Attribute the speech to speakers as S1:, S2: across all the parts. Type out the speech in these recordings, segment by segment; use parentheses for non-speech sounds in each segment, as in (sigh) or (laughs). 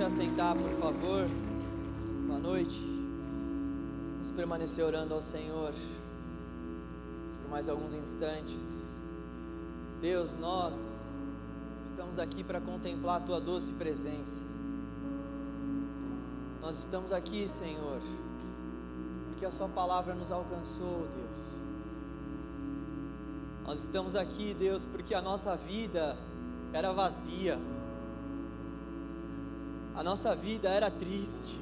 S1: se assentar, por favor. Boa noite. Vamos permanecer orando ao Senhor por mais alguns instantes. Deus, nós estamos aqui para contemplar a tua doce presença. Nós estamos aqui, Senhor, porque a Sua palavra nos alcançou, Deus. Nós estamos aqui, Deus, porque a nossa vida era vazia, a nossa vida era triste.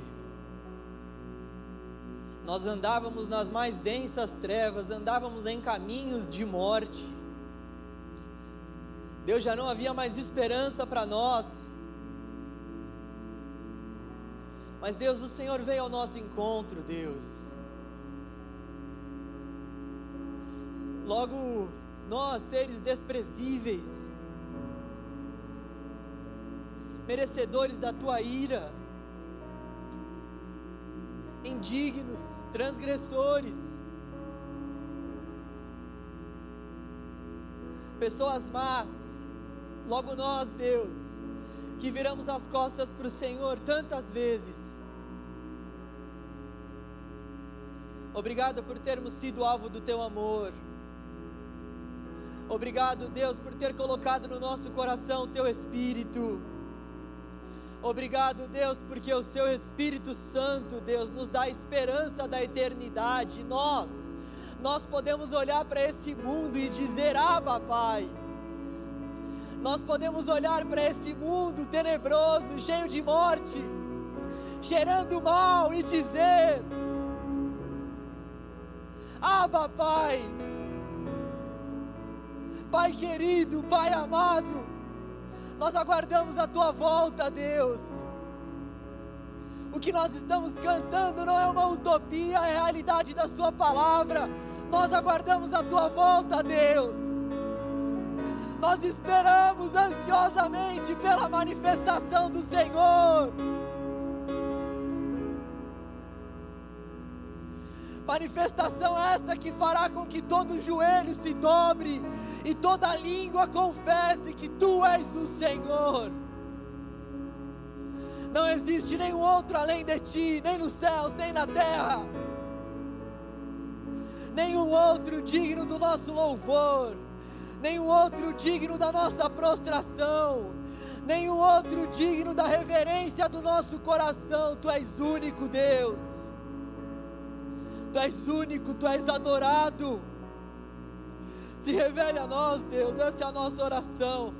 S1: Nós andávamos nas mais densas trevas, andávamos em caminhos de morte. Deus já não havia mais esperança para nós. Mas Deus, o Senhor veio ao nosso encontro, Deus. Logo, nós, seres desprezíveis, merecedores da tua ira, indignos, transgressores, pessoas más, logo nós, Deus, que viramos as costas para o Senhor tantas vezes, Obrigado por termos sido alvo do teu amor. Obrigado, Deus, por ter colocado no nosso coração o teu espírito. Obrigado, Deus, porque o seu Espírito Santo, Deus, nos dá a esperança da eternidade. Nós, nós podemos olhar para esse mundo e dizer: Ah, papai. Nós podemos olhar para esse mundo tenebroso, cheio de morte, cheirando mal e dizer: Abba, Pai. Pai querido, Pai amado, nós aguardamos a tua volta, Deus. O que nós estamos cantando não é uma utopia, é a realidade da Sua palavra. Nós aguardamos a tua volta, Deus. Nós esperamos ansiosamente pela manifestação do Senhor. Manifestação essa que fará com que todo joelho se dobre e toda língua confesse que tu és o Senhor. Não existe nenhum outro além de ti, nem nos céus, nem na terra. Nenhum outro digno do nosso louvor, nenhum outro digno da nossa prostração, nenhum outro digno da reverência do nosso coração. Tu és único, Deus. Tu és único, Tu és adorado. Se revele a nós, Deus, essa é a nossa oração.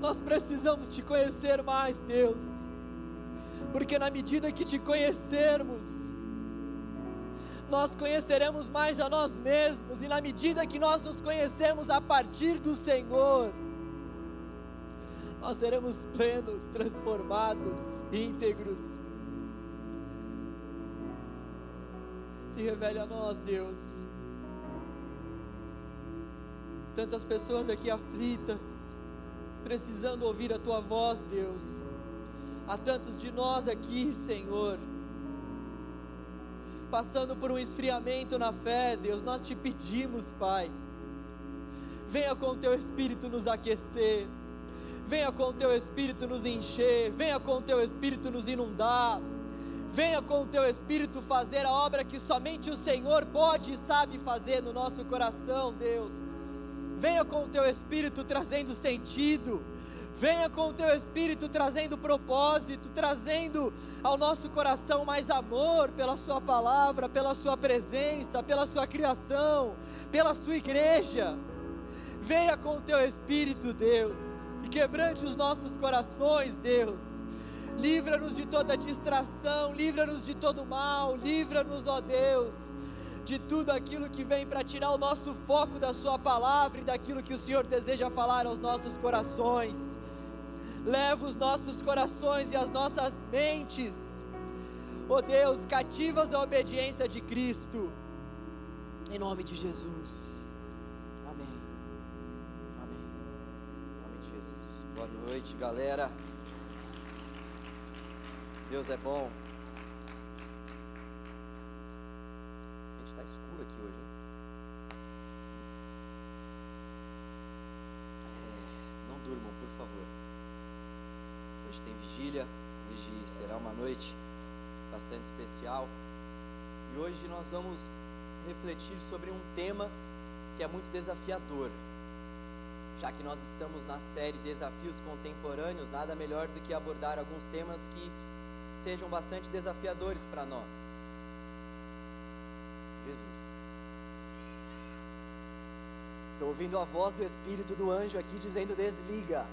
S1: Nós precisamos te conhecer mais, Deus, porque na medida que te conhecermos, nós conheceremos mais a nós mesmos, e na medida que nós nos conhecemos a partir do Senhor, nós seremos plenos, transformados, íntegros se revele a nós, Deus. Tantas pessoas aqui aflitas, precisando ouvir a tua voz, Deus. Há tantos de nós aqui, Senhor, passando por um esfriamento na fé, Deus, nós te pedimos, Pai. Venha com o teu espírito nos aquecer. Venha com o teu espírito nos encher, venha com o teu espírito nos inundar. Venha com o teu espírito fazer a obra que somente o Senhor pode e sabe fazer no nosso coração, Deus. Venha com o teu espírito trazendo sentido. Venha com o teu espírito trazendo propósito, trazendo ao nosso coração mais amor pela Sua palavra, pela Sua presença, pela Sua criação, pela Sua igreja. Venha com o teu espírito, Deus, e quebrante os nossos corações, Deus livra-nos de toda distração, livra-nos de todo mal, livra-nos, ó Deus, de tudo aquilo que vem para tirar o nosso foco da Sua palavra e daquilo que o Senhor deseja falar aos nossos corações. Leva os nossos corações e as nossas mentes, ó Deus, cativas à obediência de Cristo, em nome de Jesus. Amém. Amém. Em nome de Jesus. Boa noite, galera. Deus é bom. Gente, está escuro aqui hoje. É, não durmam, por favor. Hoje tem vigília, hoje será uma noite bastante especial. E hoje nós vamos refletir sobre um tema que é muito desafiador. Já que nós estamos na série Desafios Contemporâneos, nada melhor do que abordar alguns temas que sejam bastante desafiadores para nós. Jesus. Estou ouvindo a voz do Espírito do anjo aqui dizendo: desliga,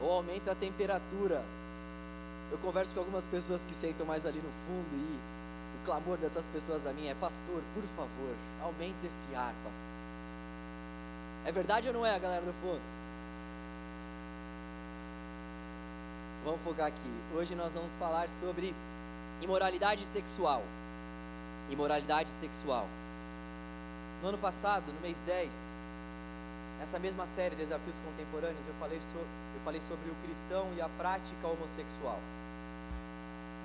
S1: ou aumenta a temperatura. Eu converso com algumas pessoas que sentam mais ali no fundo e o clamor dessas pessoas a mim é: Pastor, por favor, aumente esse ar, pastor. É verdade ou não é, galera do fundo? Vamos focar aqui. Hoje nós vamos falar sobre imoralidade sexual. Imoralidade sexual. No ano passado, no mês 10, essa mesma série Desafios Contemporâneos, eu falei, so, eu falei sobre o cristão e a prática homossexual.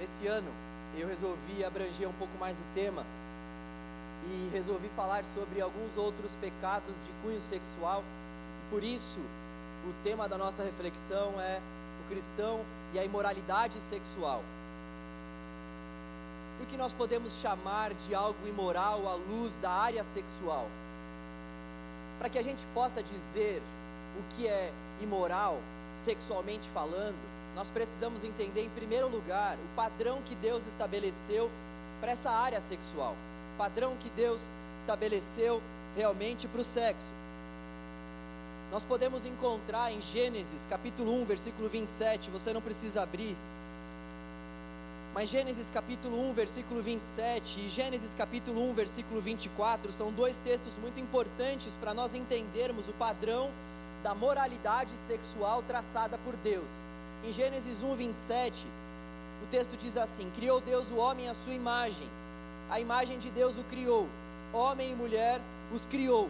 S1: Nesse ano, eu resolvi abranger um pouco mais o tema e resolvi falar sobre alguns outros pecados de cunho sexual. E por isso, o tema da nossa reflexão é o cristão e a imoralidade sexual do que nós podemos chamar de algo imoral à luz da área sexual. Para que a gente possa dizer o que é imoral, sexualmente falando, nós precisamos entender, em primeiro lugar, o padrão que Deus estabeleceu para essa área sexual, padrão que Deus estabeleceu realmente para o sexo. Nós podemos encontrar em Gênesis capítulo 1, versículo 27, você não precisa abrir, mas Gênesis capítulo 1, versículo 27 e Gênesis capítulo 1, versículo 24 são dois textos muito importantes para nós entendermos o padrão da moralidade sexual traçada por Deus. Em Gênesis 1, 27, o texto diz assim: Criou Deus o homem à sua imagem, a imagem de Deus o criou, homem e mulher os criou.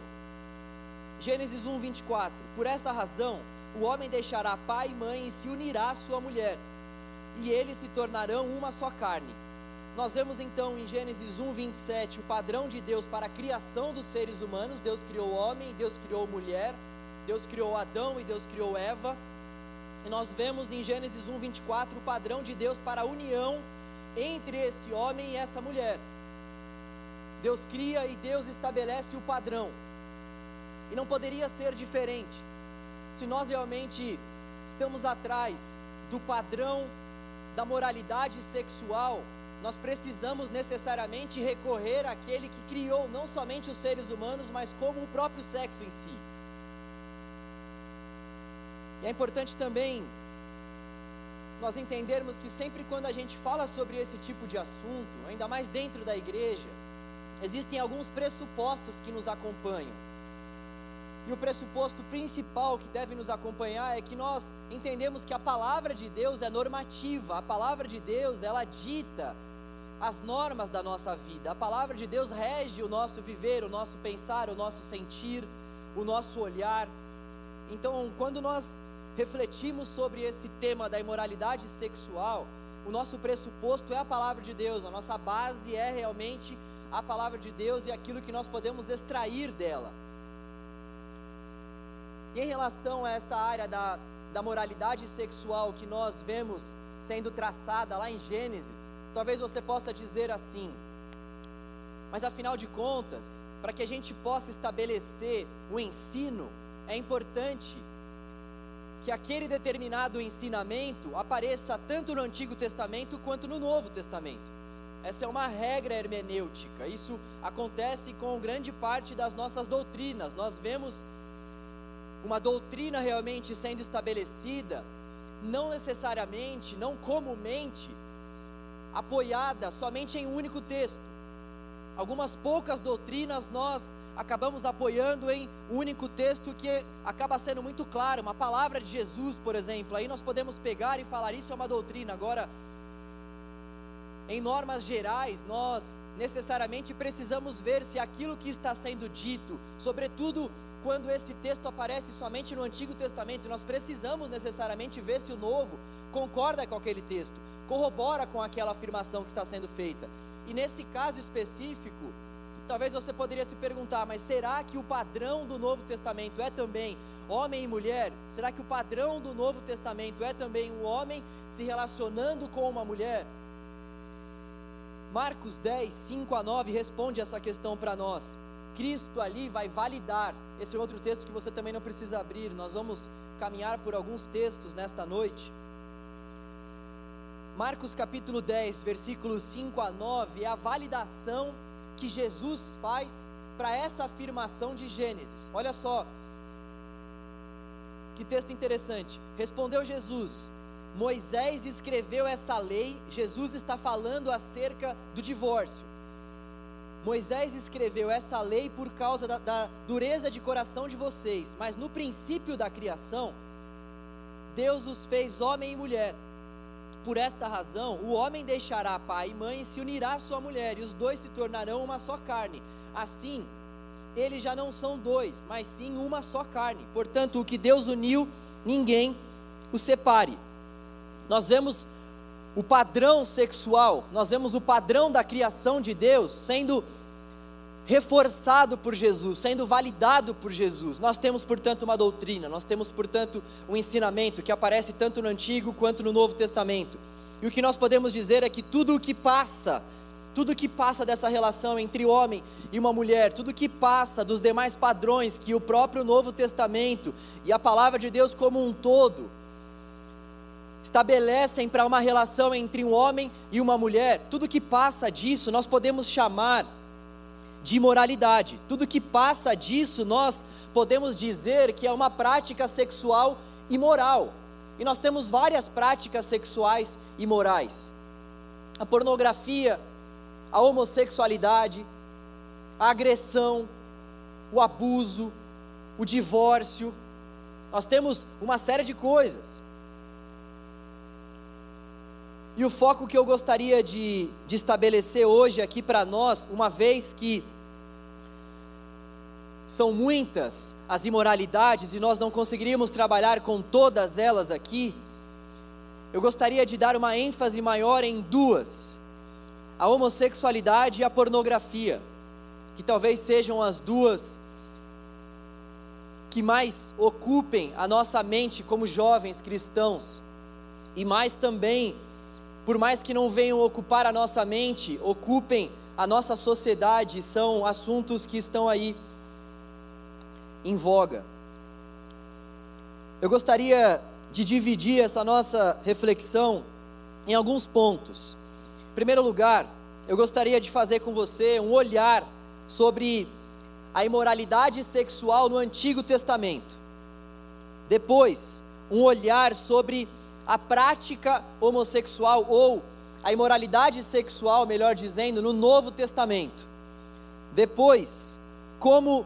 S1: Gênesis 1, 24: Por essa razão, o homem deixará pai e mãe e se unirá à sua mulher e eles se tornarão uma só carne. Nós vemos então em Gênesis 1, 27 o padrão de Deus para a criação dos seres humanos. Deus criou o homem, Deus criou a mulher, Deus criou Adão e Deus criou Eva. E nós vemos em Gênesis 1, 24 o padrão de Deus para a união entre esse homem e essa mulher. Deus cria e Deus estabelece o padrão. E não poderia ser diferente. Se nós realmente estamos atrás do padrão da moralidade sexual, nós precisamos necessariamente recorrer àquele que criou não somente os seres humanos, mas como o próprio sexo em si. E é importante também nós entendermos que sempre quando a gente fala sobre esse tipo de assunto, ainda mais dentro da igreja, existem alguns pressupostos que nos acompanham. E o pressuposto principal que deve nos acompanhar é que nós entendemos que a palavra de Deus é normativa, a palavra de Deus, ela dita as normas da nossa vida. A palavra de Deus rege o nosso viver, o nosso pensar, o nosso sentir, o nosso olhar. Então, quando nós refletimos sobre esse tema da imoralidade sexual, o nosso pressuposto é a palavra de Deus, a nossa base é realmente a palavra de Deus e aquilo que nós podemos extrair dela. E em relação a essa área da, da moralidade sexual que nós vemos sendo traçada lá em Gênesis, talvez você possa dizer assim, mas afinal de contas, para que a gente possa estabelecer o ensino, é importante que aquele determinado ensinamento apareça tanto no Antigo Testamento quanto no Novo Testamento. Essa é uma regra hermenêutica. Isso acontece com grande parte das nossas doutrinas. Nós vemos uma doutrina realmente sendo estabelecida, não necessariamente, não comumente, apoiada somente em um único texto. Algumas poucas doutrinas nós acabamos apoiando em um único texto que acaba sendo muito claro, uma palavra de Jesus, por exemplo. Aí nós podemos pegar e falar isso é uma doutrina. Agora, em normas gerais, nós necessariamente precisamos ver se aquilo que está sendo dito, sobretudo quando esse texto aparece somente no Antigo Testamento, nós precisamos necessariamente ver se o Novo concorda com aquele texto, corrobora com aquela afirmação que está sendo feita. E nesse caso específico, talvez você poderia se perguntar, mas será que o padrão do Novo Testamento é também homem e mulher? Será que o padrão do Novo Testamento é também o homem se relacionando com uma mulher? Marcos 10, 5 a 9 responde essa questão para nós. Cristo ali vai validar. Esse é outro texto que você também não precisa abrir. Nós vamos caminhar por alguns textos nesta noite. Marcos capítulo 10, versículos 5 a 9 é a validação que Jesus faz para essa afirmação de Gênesis. Olha só, que texto interessante. Respondeu Jesus: Moisés escreveu essa lei, Jesus está falando acerca do divórcio. Moisés escreveu essa lei por causa da, da, dureza de coração de vocês, mas no princípio da criação, Deus os fez homem e mulher. Por esta razão, o homem deixará pai e mãe e se unirá à sua mulher, e os dois se tornarão uma só carne. Assim, eles já não são dois, mas sim uma só carne. Portanto, o que Deus uniu, ninguém o separe. Nós vemos o padrão sexual, nós vemos o padrão da criação de Deus sendo reforçado por Jesus, sendo validado por Jesus. Nós temos, portanto, uma doutrina, nós temos, portanto, um ensinamento que aparece tanto no Antigo quanto no Novo Testamento. E o que nós podemos dizer é que tudo o que passa, tudo o que passa dessa relação entre homem e uma mulher, tudo o que passa dos demais padrões que o próprio Novo Testamento e a palavra de Deus como um todo estabelecem para uma relação entre um homem e uma mulher, tudo que passa disso nós podemos chamar de imoralidade. Tudo que passa disso nós podemos dizer que é uma prática sexual imoral. E nós temos várias práticas sexuais imorais: a pornografia, a homossexualidade, a agressão, o abuso, o divórcio. Nós temos uma série de coisas. E o foco que eu gostaria de, de estabelecer hoje aqui para nós, uma vez que são muitas as imoralidades e nós não conseguiríamos trabalhar com todas elas aqui, eu gostaria de dar uma ênfase maior em duas: a homossexualidade e a pornografia, que talvez sejam as duas que mais ocupem a nossa mente como jovens cristãos, e mais também por mais que não venham ocupar a nossa mente, ocupem a nossa sociedade, são assuntos que estão aí em voga. Eu gostaria de dividir essa nossa reflexão em alguns pontos. Em primeiro lugar, eu gostaria de fazer com você um olhar sobre a imoralidade sexual no Antigo Testamento. Depois, um olhar sobre a prática homossexual ou a imoralidade sexual, melhor dizendo, no Novo Testamento. Depois, como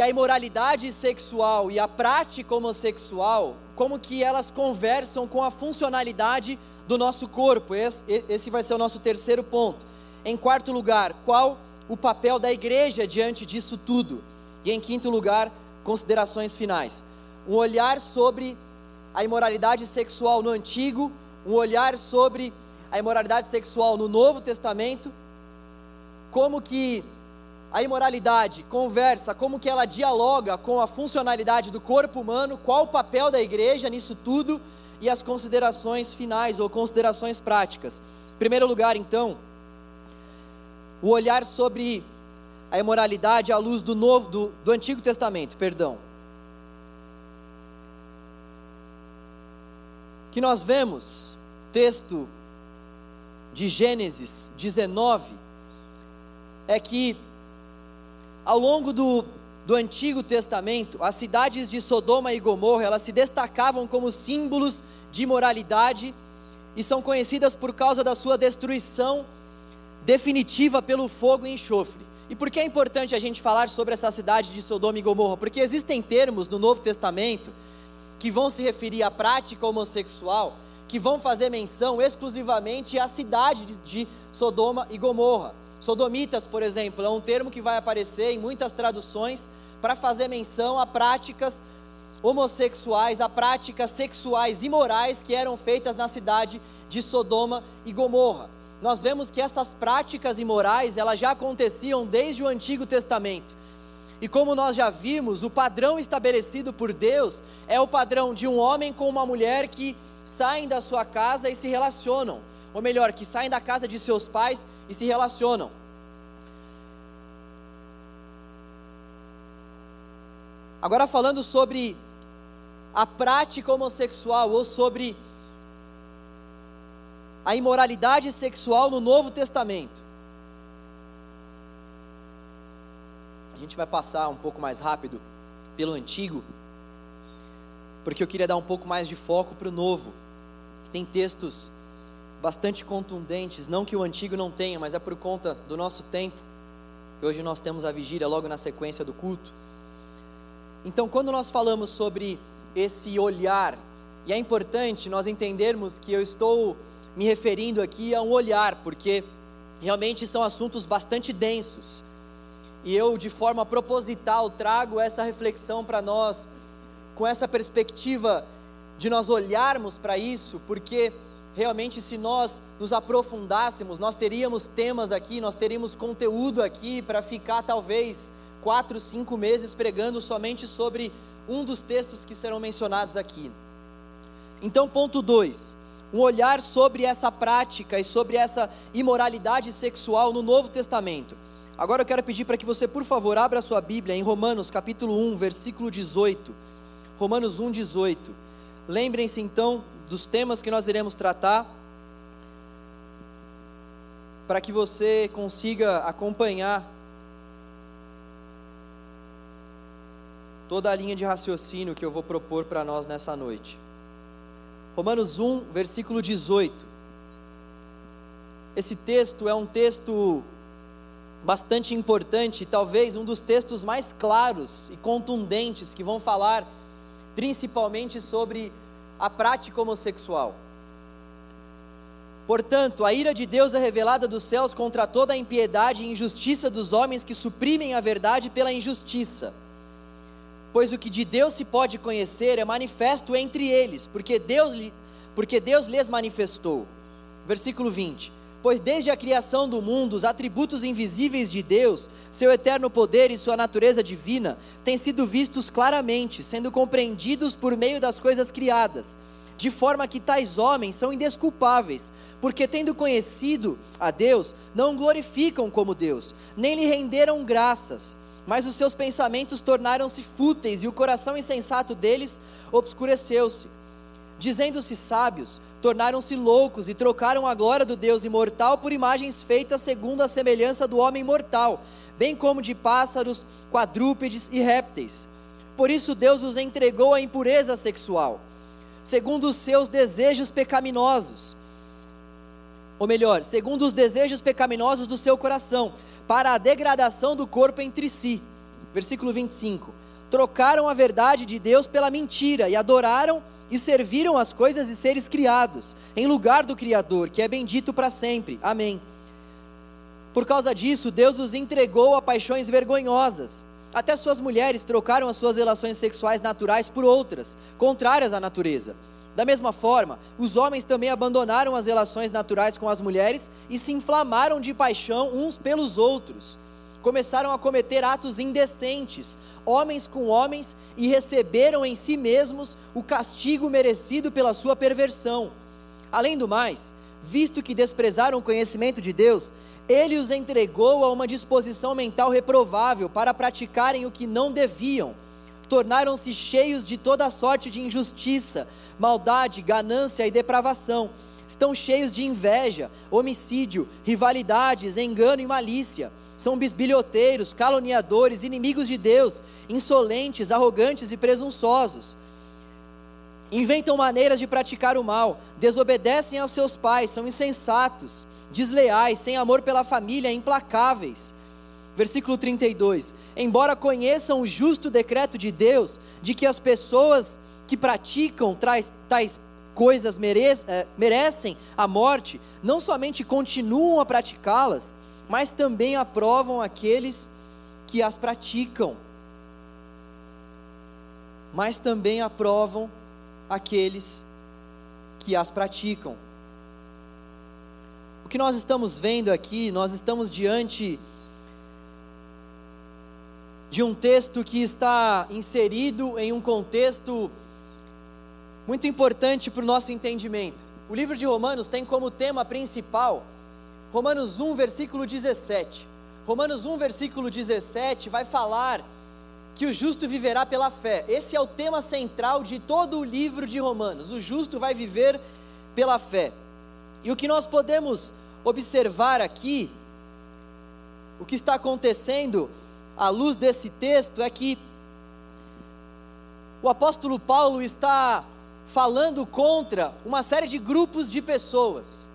S1: que a imoralidade sexual e a prática homossexual, como que elas conversam com a funcionalidade do nosso corpo. Esse, esse vai ser o nosso terceiro ponto. Em quarto lugar, qual o papel da igreja diante disso tudo? E em quinto lugar, considerações finais um olhar sobre a imoralidade sexual no Antigo, um olhar sobre a imoralidade sexual no Novo Testamento, como que a imoralidade conversa, como que ela dialoga com a funcionalidade do corpo humano, qual o papel da igreja nisso tudo e as considerações finais ou considerações práticas. Em primeiro lugar, então, o olhar sobre a imoralidade à luz do novo do, do Antigo Testamento, perdão. que nós vemos, texto de Gênesis 19, é que ao longo do, do Antigo Testamento, as cidades de Sodoma e Gomorra, elas se destacavam como símbolos de imoralidade e são conhecidas por causa da sua destruição definitiva pelo fogo e enxofre. E por que é importante a gente falar sobre essa cidade de Sodoma e Gomorra? Porque existem termos no Novo Testamento que vão se referir à prática homossexual, que vão fazer menção exclusivamente à cidade de, de Sodoma e Gomorra. Sodomitas, por exemplo, é um termo que vai aparecer em muitas traduções para fazer menção a práticas homossexuais, a práticas sexuais imorais que eram feitas na cidade de Sodoma e Gomorra. nós vemos que essas práticas imorais, elas já aconteciam desde o Antigo Testamento. E como nós já vimos, o padrão estabelecido por Deus é o padrão de um homem com uma mulher que saem da sua casa e se relacionam, ou melhor, que saem da casa de seus pais e se relacionam. Agora falando sobre a prática homossexual ou sobre a imoralidade sexual no Novo Testamento. A gente vai passar um pouco mais rápido pelo Antigo, porque eu queria dar um pouco mais de foco para o Novo. Tem textos bastante contundentes, não que o Antigo não tenha, mas é por conta do nosso tempo, que hoje nós temos a vigília logo na sequência do culto. Então, quando nós falamos sobre esse olhar, e é importante nós entendermos que eu estou me referindo aqui a um olhar, porque realmente são assuntos bastante densos. E eu, de forma proposital, trago essa reflexão para nós, com essa perspectiva de nós olharmos para isso, porque realmente, se nós nos aprofundássemos, nós teríamos temas aqui, nós teríamos conteúdo aqui para ficar talvez quatro, cinco meses pregando somente sobre um dos textos que serão mencionados aqui. Então, ponto 2 um olhar sobre essa prática e sobre essa imoralidade sexual no Novo Testamento. Agora eu quero pedir para que você, por favor, abra sua Bíblia em Romanos capítulo 1, versículo 18. Romanos 1, 18. Lembrem-se então dos temas que nós iremos tratar, para que você consiga acompanhar toda a linha de raciocínio que eu vou propor para nós nessa noite. Romanos 1, versículo 18. Esse texto é um texto bastante importante, talvez um dos textos mais claros e contundentes que vão falar principalmente sobre a prática homossexual. Portanto, a ira de Deus é revelada dos céus contra toda a impiedade e injustiça dos homens que suprimem a verdade pela injustiça pois o que de Deus se pode conhecer é manifesto entre eles, porque Deus, porque Deus lhes manifestou. Versículo 20: Pois desde a criação do mundo, os atributos invisíveis de Deus, seu eterno poder e sua natureza divina, têm sido vistos claramente, sendo compreendidos por meio das coisas criadas, de forma que tais homens são indesculpáveis, porque tendo conhecido a Deus, não glorificam como Deus, nem lhe renderam graças mas os seus pensamentos tornaram-se fúteis e o coração insensato deles obscureceu-se. Dizendo-se sábios, tornaram-se loucos e trocaram a glória do Deus imortal por imagens feitas segundo a semelhança do homem mortal, bem como de pássaros, quadrúpedes e répteis. Por isso Deus os entregou à impureza sexual, segundo os seus desejos pecaminosos. Ou melhor, segundo os desejos pecaminosos do seu coração, para a degradação do corpo entre si. Versículo 25. Trocaram a verdade de Deus pela mentira e adoraram e serviram as coisas e seres criados, em lugar do Criador, que é bendito para sempre. Amém. Por causa disso, Deus os entregou a paixões vergonhosas. Até suas mulheres trocaram as suas relações sexuais naturais por outras, contrárias à natureza da mesma forma, os homens também abandonaram as relações naturais com as mulheres e se inflamaram de paixão uns pelos outros. Começaram a cometer atos indecentes, homens com homens, e receberam em si mesmos o castigo merecido pela sua perversão. Além do mais, visto que desprezaram o conhecimento de Deus, ele os entregou a uma disposição mental reprovável para praticarem o que não deviam. Tornaram-se cheios de toda sorte de injustiça maldade, ganância e depravação. Estão cheios de inveja, homicídio, rivalidades, engano e malícia. São bisbilhoteiros, caluniadores, inimigos de Deus, insolentes, arrogantes e presunçosos. Inventam maneiras de praticar o mal, desobedecem aos seus pais, são insensatos, desleais, sem amor pela família, implacáveis. Versículo 32: Embora conheçam o justo decreto de Deus, de que as pessoas que praticam tais, tais coisas é, merecem a morte, não somente continuam a praticá-las, mas também aprovam aqueles que as praticam. Mas também aprovam aqueles que as praticam. O que nós estamos vendo aqui, nós estamos diante de um texto que está inserido em um contexto muito importante para o nosso entendimento. O livro de Romanos tem como tema principal Romanos 1, versículo 17. Romanos 1, versículo 17 vai falar que o justo viverá pela fé. Esse é o tema central de todo o livro de Romanos. O justo vai viver pela fé. E o que nós podemos observar aqui, o que está acontecendo à luz desse texto, é que o apóstolo Paulo está falando contra uma série de grupos de pessoas.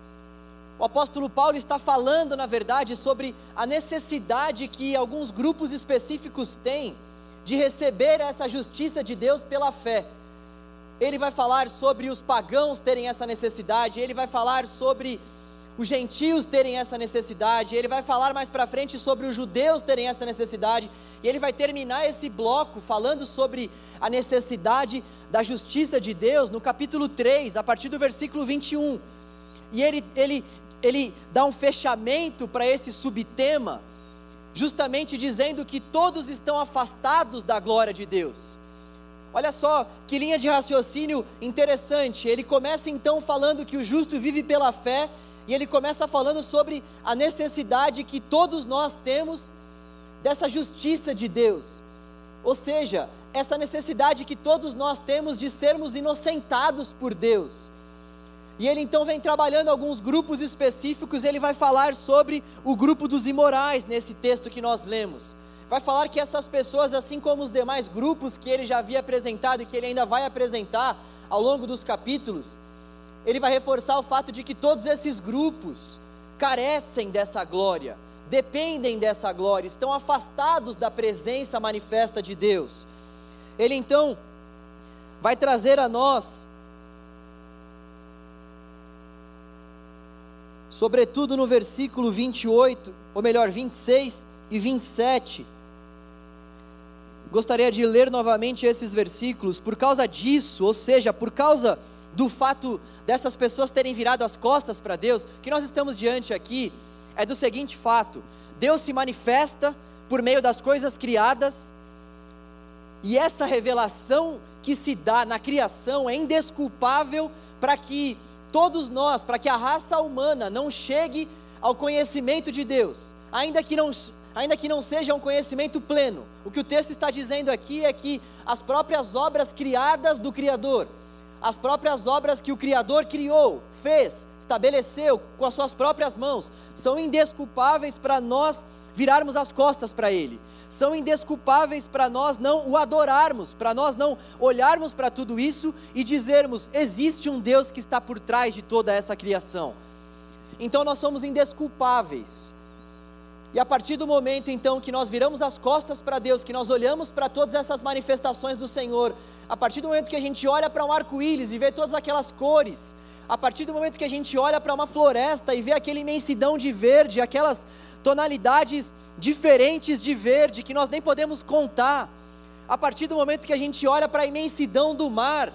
S1: O apóstolo Paulo está falando, na verdade, sobre a necessidade que alguns grupos específicos têm de receber essa justiça de Deus pela fé. Ele vai falar sobre os pagãos terem essa necessidade, ele vai falar sobre os gentios terem essa necessidade, ele vai falar mais para frente sobre os judeus terem essa necessidade, e ele vai terminar esse bloco falando sobre a necessidade da justiça de Deus no capítulo 3, a partir do versículo 21. E ele, ele ele dá um fechamento para esse subtema, justamente dizendo que todos estão afastados da glória de Deus. Olha só que linha de raciocínio interessante. Ele começa então falando que o justo vive pela fé, e ele começa falando sobre a necessidade que todos nós temos dessa justiça de Deus. Ou seja, essa necessidade que todos nós temos de sermos inocentados por Deus e ele então vem trabalhando alguns grupos específicos, ele vai falar sobre o grupo dos imorais nesse texto que nós lemos. Vai falar que essas pessoas, assim como os demais grupos que ele já havia apresentado e que ele ainda vai apresentar ao longo dos capítulos, ele vai reforçar o fato de que todos esses grupos carecem dessa glória, dependem dessa glória, estão afastados da presença manifesta de Deus. Ele então vai trazer a nós sobretudo no versículo 28, ou melhor, 26 e 27. Gostaria de ler novamente esses versículos, por causa disso, ou seja, por causa do fato dessas pessoas terem virado as costas para Deus, o que nós estamos diante aqui é do seguinte fato: Deus se manifesta por meio das coisas criadas, e essa revelação que se dá na criação é indesculpável para que todos nós, para que a raça humana não chegue ao conhecimento de Deus, ainda que não, ainda que não seja um conhecimento pleno. O que o texto está dizendo aqui é que as próprias obras criadas do Criador, as próprias obras que o Criador criou, fez, estabeleceu com as suas próprias mãos, são indesculpáveis para nós virarmos as costas para Ele são indesculpáveis para nós não o adorarmos, para nós não olharmos para tudo isso e dizermos: existe um Deus que está por trás de toda essa criação. Então nós somos indesculpáveis. E a partir do momento então que nós viramos as costas para Deus, que nós olhamos para todas essas manifestações do Senhor, a partir do momento que a gente olha para um arco-íris e vê todas aquelas cores, a partir do momento que a gente olha para uma floresta e vê aquela imensidão de verde, aquelas tonalidades diferentes de verde que nós nem podemos contar. A partir do momento que a gente olha para a imensidão do mar,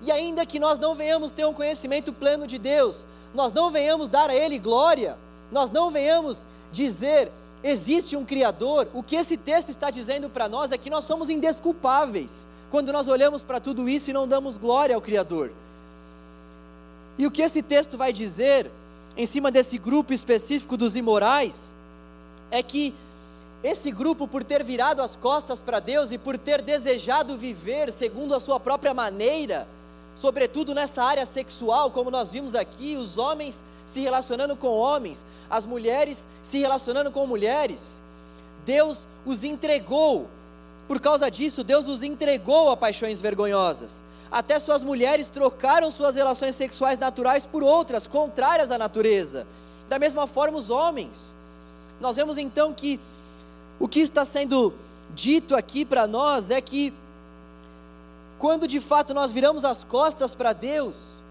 S1: e ainda que nós não venhamos ter um conhecimento pleno de Deus, nós não venhamos dar a Ele glória, nós não venhamos dizer existe um Criador, o que esse texto está dizendo para nós é que nós somos indesculpáveis quando nós olhamos para tudo isso e não damos glória ao Criador. E o que esse texto vai dizer em cima desse grupo específico dos imorais é que esse grupo, por ter virado as costas para Deus e por ter desejado viver segundo a sua própria maneira, sobretudo nessa área sexual, como nós vimos aqui, os homens se relacionando com homens, as mulheres se relacionando com mulheres, Deus os entregou. Por causa disso, Deus os entregou a paixões vergonhosas. Até suas mulheres trocaram suas relações sexuais naturais por outras, contrárias à natureza. Da mesma forma, os homens. Nós vemos então que o que está sendo dito aqui para nós é que, quando de fato nós viramos as costas para Deus,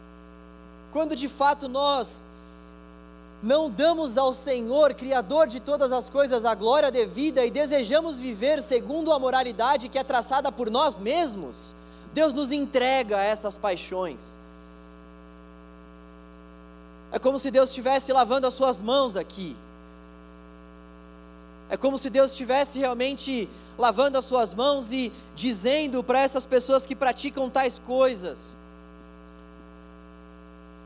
S1: quando de fato nós não damos ao Senhor, Criador de todas as coisas, a glória devida e desejamos viver segundo a moralidade que é traçada por nós mesmos, Deus nos entrega a essas paixões. É como se Deus estivesse lavando as suas mãos aqui. É como se Deus estivesse realmente lavando as suas mãos e dizendo para essas pessoas que praticam tais coisas: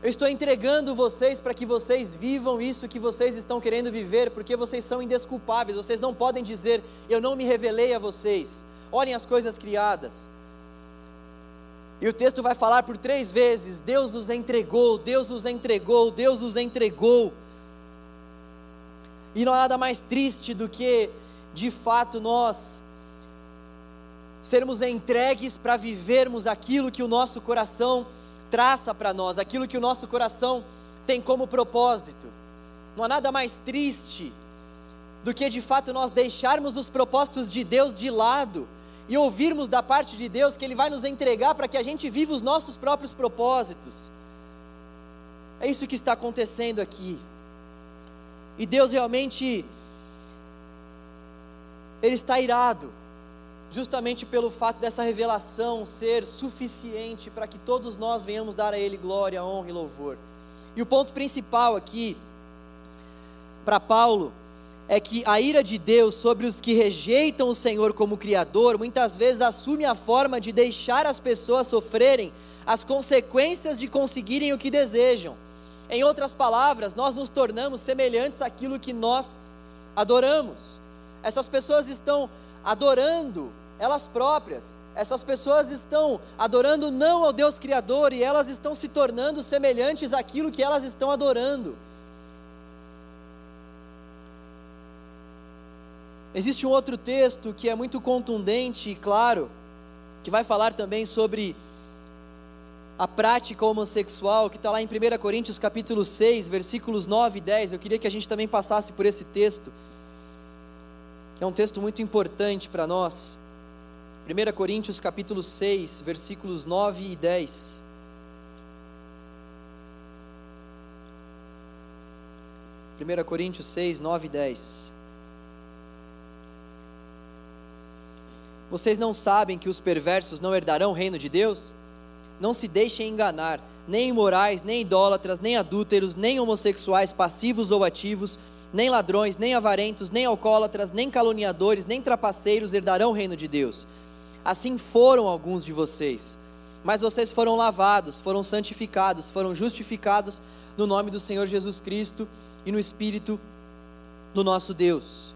S1: Eu estou entregando vocês para que vocês vivam isso que vocês estão querendo viver, porque vocês são indesculpáveis, vocês não podem dizer: Eu não me revelei a vocês. Olhem as coisas criadas. E o texto vai falar por três vezes: Deus os entregou, Deus os entregou, Deus os entregou. E não há nada mais triste do que, de fato, nós sermos entregues para vivermos aquilo que o nosso coração traça para nós, aquilo que o nosso coração tem como propósito. Não há nada mais triste do que de fato nós deixarmos os propósitos de Deus de lado e ouvirmos da parte de Deus que Ele vai nos entregar para que a gente viva os nossos próprios propósitos. É isso que está acontecendo aqui. E Deus realmente, Ele está irado justamente pelo fato dessa revelação ser suficiente para que todos nós venhamos dar a Ele glória, honra e louvor. E o ponto principal aqui, para Paulo, é que a ira de Deus sobre os que rejeitam o Senhor como Criador, muitas vezes assume a forma de deixar as pessoas sofrerem as consequências de conseguirem o que desejam. Em outras palavras, nós nos tornamos semelhantes àquilo que nós adoramos. Essas pessoas estão adorando elas próprias. Essas pessoas estão adorando não ao Deus Criador e elas estão se tornando semelhantes àquilo que elas estão adorando. Existe um outro texto que é muito contundente e claro, que vai falar também sobre a prática homossexual, que está lá em 1 Coríntios capítulo 6, versículos 9 e 10. Eu queria que a gente também passasse por esse texto que é um texto muito importante para nós. 1 Coríntios capítulo 6, versículos 9 e 10. Primeira Coríntios 6, 9 e 10. Vocês não sabem que os perversos não herdarão o reino de Deus? Não se deixem enganar, nem imorais, nem idólatras, nem adúlteros, nem homossexuais passivos ou ativos, nem ladrões, nem avarentos, nem alcoólatras, nem caluniadores, nem trapaceiros herdarão o reino de Deus. Assim foram alguns de vocês. Mas vocês foram lavados, foram santificados, foram justificados no nome do Senhor Jesus Cristo e no Espírito do nosso Deus.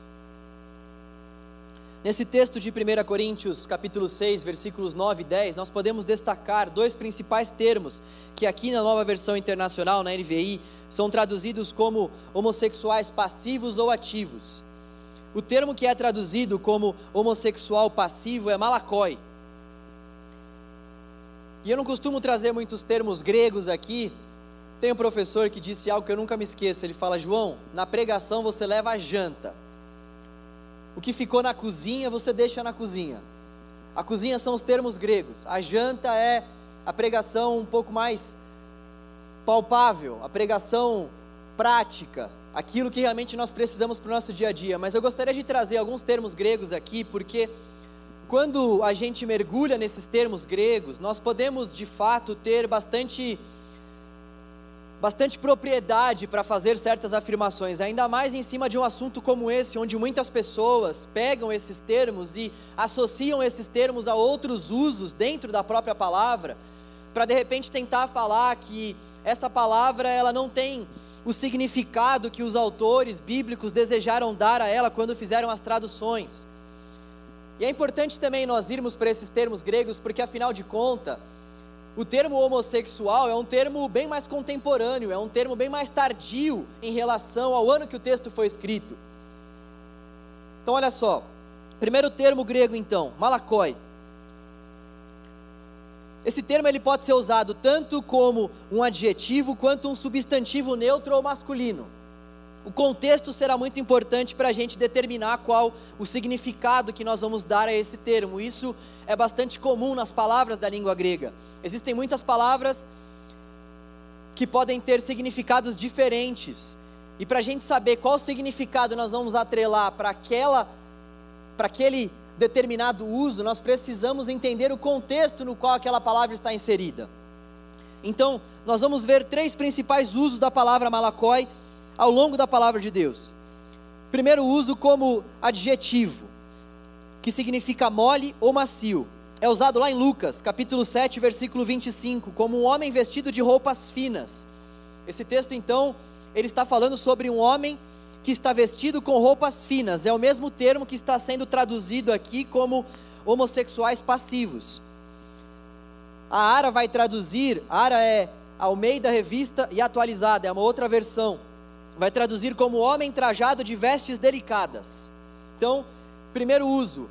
S1: Nesse texto de 1 Coríntios, capítulo 6, versículos 9 e 10, nós podemos destacar dois principais termos que aqui na nova versão internacional, na NVI, são traduzidos como homossexuais passivos ou ativos. O termo que é traduzido como homossexual passivo é malakoi. E eu não costumo trazer muitos termos gregos aqui. Tem um professor que disse algo que eu nunca me esqueço. Ele fala: João, na pregação você leva a janta. O que ficou na cozinha, você deixa na cozinha. A cozinha são os termos gregos. A janta é a pregação um pouco mais palpável, a pregação prática, aquilo que realmente nós precisamos para o nosso dia a dia. Mas eu gostaria de trazer alguns termos gregos aqui, porque quando a gente mergulha nesses termos gregos, nós podemos de fato ter bastante bastante propriedade para fazer certas afirmações, ainda mais em cima de um assunto como esse, onde muitas pessoas pegam esses termos e associam esses termos a outros usos dentro da própria palavra, para de repente tentar falar que essa palavra ela não tem o significado que os autores bíblicos desejaram dar a ela quando fizeram as traduções. E é importante também nós irmos para esses termos gregos, porque afinal de contas, o termo homossexual é um termo bem mais contemporâneo, é um termo bem mais tardio em relação ao ano que o texto foi escrito. Então, olha só, primeiro termo grego então, malakoi. Esse termo ele pode ser usado tanto como um adjetivo quanto um substantivo neutro ou masculino. O contexto será muito importante para a gente determinar qual o significado que nós vamos dar a esse termo. Isso é bastante comum nas palavras da língua grega. Existem muitas palavras que podem ter significados diferentes. E para a gente saber qual significado nós vamos atrelar para aquela, para aquele determinado uso, nós precisamos entender o contexto no qual aquela palavra está inserida. Então, nós vamos ver três principais usos da palavra malacói ao longo da palavra de Deus. Primeiro uso como adjetivo, que significa mole ou macio. É usado lá em Lucas, capítulo 7, versículo 25, como um homem vestido de roupas finas. Esse texto, então, ele está falando sobre um homem que está vestido com roupas finas. É o mesmo termo que está sendo traduzido aqui como homossexuais passivos. A Ara vai traduzir, Ara é Almeida Revista e atualizada, é uma outra versão. Vai traduzir como homem trajado de vestes delicadas. Então, primeiro uso,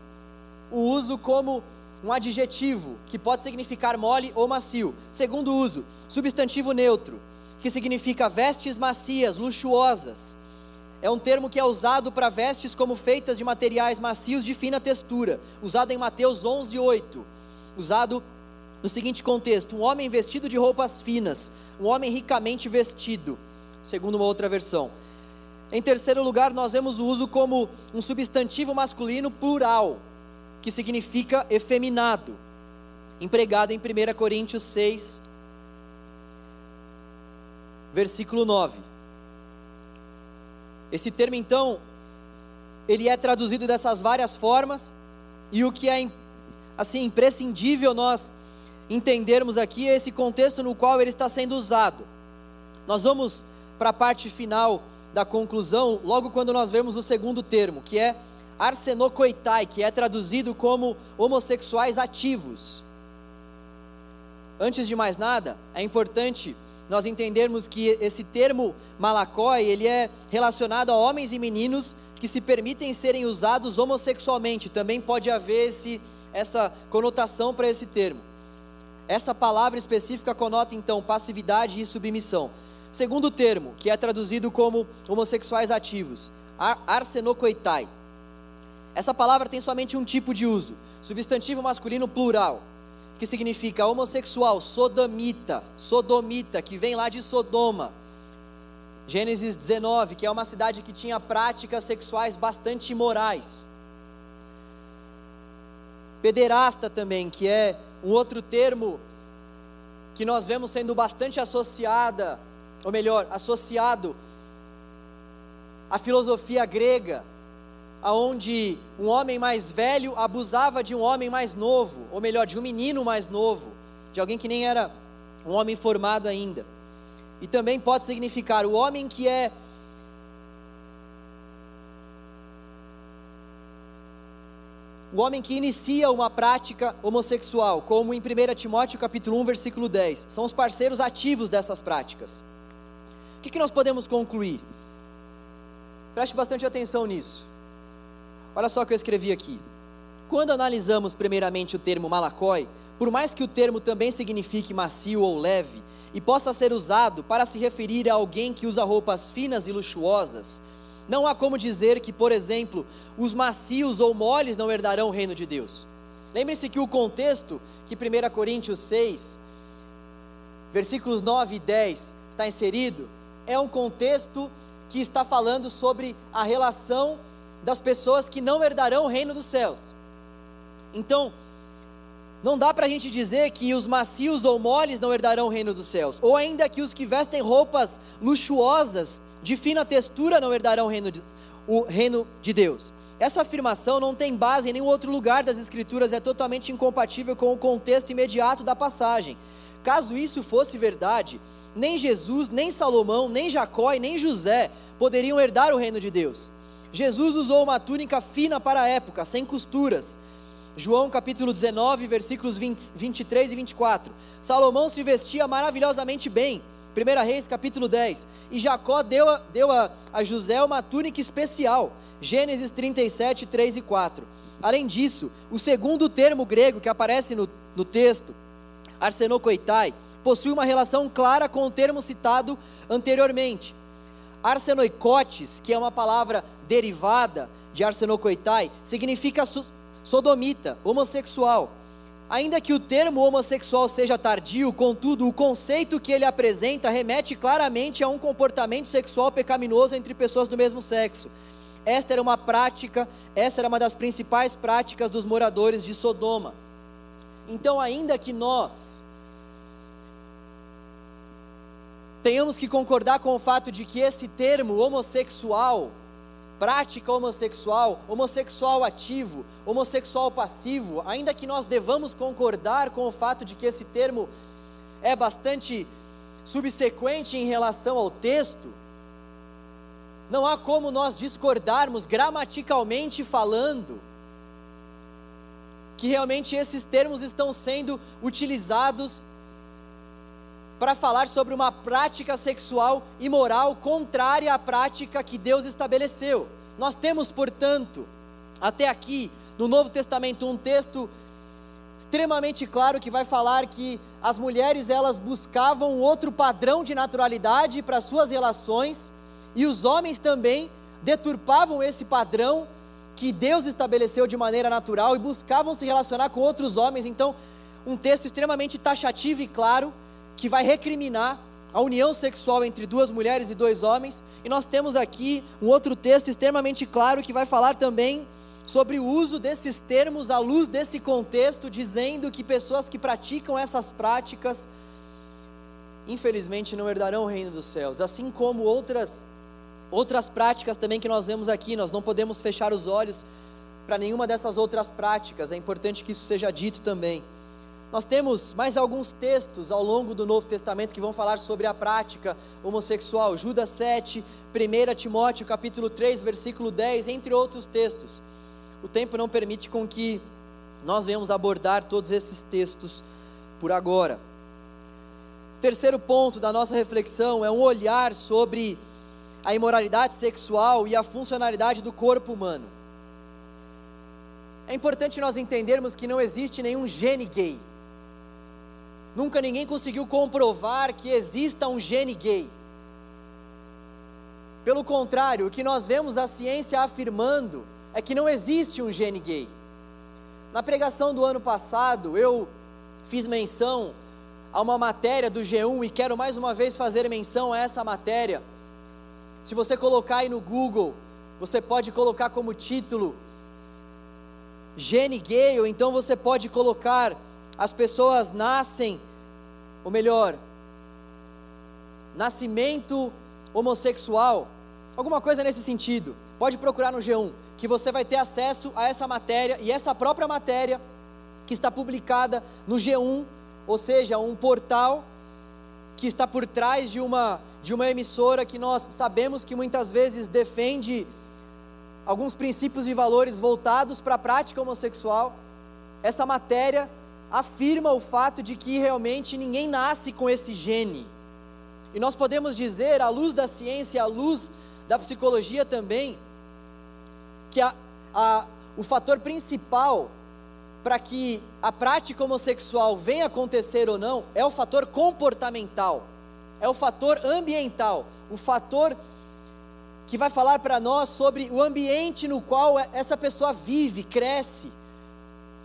S1: o uso como um adjetivo, que pode significar mole ou macio. Segundo uso, substantivo neutro, que significa vestes macias, luxuosas. É um termo que é usado para vestes como feitas de materiais macios de fina textura, usado em Mateus 11, 8. Usado no seguinte contexto: um homem vestido de roupas finas, um homem ricamente vestido, segundo uma outra versão. Em terceiro lugar, nós vemos o uso como um substantivo masculino plural, que significa efeminado, empregado em 1 Coríntios 6, versículo 9. Esse termo, então, ele é traduzido dessas várias formas, e o que é assim imprescindível nós entendermos aqui é esse contexto no qual ele está sendo usado. Nós vamos para a parte final da conclusão, logo quando nós vemos o segundo termo, que é arsenocoitai, que é traduzido como homossexuais ativos. Antes de mais nada, é importante nós entendermos que esse termo malacói, ele é relacionado a homens e meninos que se permitem serem usados homossexualmente. Também pode haver esse, essa conotação para esse termo. Essa palavra específica conota então passividade e submissão. Segundo termo, que é traduzido como homossexuais ativos, arsenocoitai. Essa palavra tem somente um tipo de uso, substantivo masculino plural que significa homossexual, sodomita, sodomita, que vem lá de Sodoma. Gênesis 19, que é uma cidade que tinha práticas sexuais bastante imorais. Pederasta também, que é um outro termo que nós vemos sendo bastante associada, ou melhor, associado à filosofia grega, aonde um homem mais velho abusava de um homem mais novo, ou melhor, de um menino mais novo, de alguém que nem era um homem formado ainda. E também pode significar o homem que é o homem que inicia uma prática homossexual, como em 1 Timóteo capítulo 1, versículo 10, são os parceiros ativos dessas práticas. O que, que nós podemos concluir? Preste bastante atenção nisso. Olha só o que eu escrevi aqui. Quando analisamos primeiramente o termo malacói, por mais que o termo também signifique macio ou leve e possa ser usado para se referir a alguém que usa roupas finas e luxuosas, não há como dizer que, por exemplo, os macios ou moles não herdarão o reino de Deus. Lembre-se que o contexto que 1 Coríntios 6, versículos 9 e 10 está inserido, é um contexto que está falando sobre a relação das pessoas que não herdarão o reino dos céus. Então, não dá para a gente dizer que os macios ou moles não herdarão o reino dos céus, ou ainda que os que vestem roupas luxuosas, de fina textura, não herdarão o reino de, o reino de Deus. Essa afirmação não tem base em nenhum outro lugar das Escrituras, é totalmente incompatível com o contexto imediato da passagem. Caso isso fosse verdade, nem Jesus, nem Salomão, nem Jacó e nem José poderiam herdar o reino de Deus. Jesus usou uma túnica fina para a época, sem costuras. João capítulo 19, versículos 20, 23 e 24. Salomão se vestia maravilhosamente bem. 1 Reis capítulo 10. E Jacó deu, a, deu a, a José uma túnica especial. Gênesis 37, 3 e 4. Além disso, o segundo termo grego que aparece no, no texto, arsenokoitai, possui uma relação clara com o termo citado anteriormente. Arsenoicotes, que é uma palavra derivada de arsenocoitai, significa sodomita, homossexual. Ainda que o termo homossexual seja tardio, contudo, o conceito que ele apresenta remete claramente a um comportamento sexual pecaminoso entre pessoas do mesmo sexo. Esta era uma prática, essa era uma das principais práticas dos moradores de Sodoma. Então, ainda que nós tenhamos que concordar com o fato de que esse termo homossexual, prática homossexual, homossexual ativo, homossexual passivo, ainda que nós devamos concordar com o fato de que esse termo é bastante subsequente em relação ao texto, não há como nós discordarmos gramaticalmente falando que realmente esses termos estão sendo utilizados para falar sobre uma prática sexual imoral contrária à prática que Deus estabeleceu. Nós temos, portanto, até aqui no Novo Testamento um texto extremamente claro que vai falar que as mulheres elas buscavam outro padrão de naturalidade para suas relações e os homens também deturpavam esse padrão que Deus estabeleceu de maneira natural e buscavam se relacionar com outros homens. Então, um texto extremamente taxativo e claro que vai recriminar a união sexual entre duas mulheres e dois homens. E nós temos aqui um outro texto extremamente claro que vai falar também sobre o uso desses termos à luz desse contexto, dizendo que pessoas que praticam essas práticas, infelizmente, não herdarão o reino dos céus, assim como outras outras práticas também que nós vemos aqui. Nós não podemos fechar os olhos para nenhuma dessas outras práticas. É importante que isso seja dito também. Nós temos mais alguns textos ao longo do Novo Testamento que vão falar sobre a prática homossexual. Judas 7, 1 Timóteo capítulo 3, versículo 10, entre outros textos. O tempo não permite com que nós venhamos abordar todos esses textos por agora. Terceiro ponto da nossa reflexão é um olhar sobre a imoralidade sexual e a funcionalidade do corpo humano. É importante nós entendermos que não existe nenhum gene gay. Nunca ninguém conseguiu comprovar que exista um gene gay. Pelo contrário, o que nós vemos a ciência afirmando é que não existe um gene gay. Na pregação do ano passado, eu fiz menção a uma matéria do G1 e quero mais uma vez fazer menção a essa matéria. Se você colocar aí no Google, você pode colocar como título gene gay, ou então você pode colocar as pessoas nascem, ou melhor, nascimento homossexual, alguma coisa nesse sentido. Pode procurar no G1, que você vai ter acesso a essa matéria e essa própria matéria que está publicada no G1, ou seja, um portal que está por trás de uma de uma emissora que nós sabemos que muitas vezes defende alguns princípios e valores voltados para a prática homossexual. Essa matéria afirma o fato de que realmente ninguém nasce com esse gene. E nós podemos dizer, à luz da ciência, à luz da psicologia também, que a, a, o fator principal para que a prática homossexual venha acontecer ou não é o fator comportamental, é o fator ambiental, o fator que vai falar para nós sobre o ambiente no qual essa pessoa vive, cresce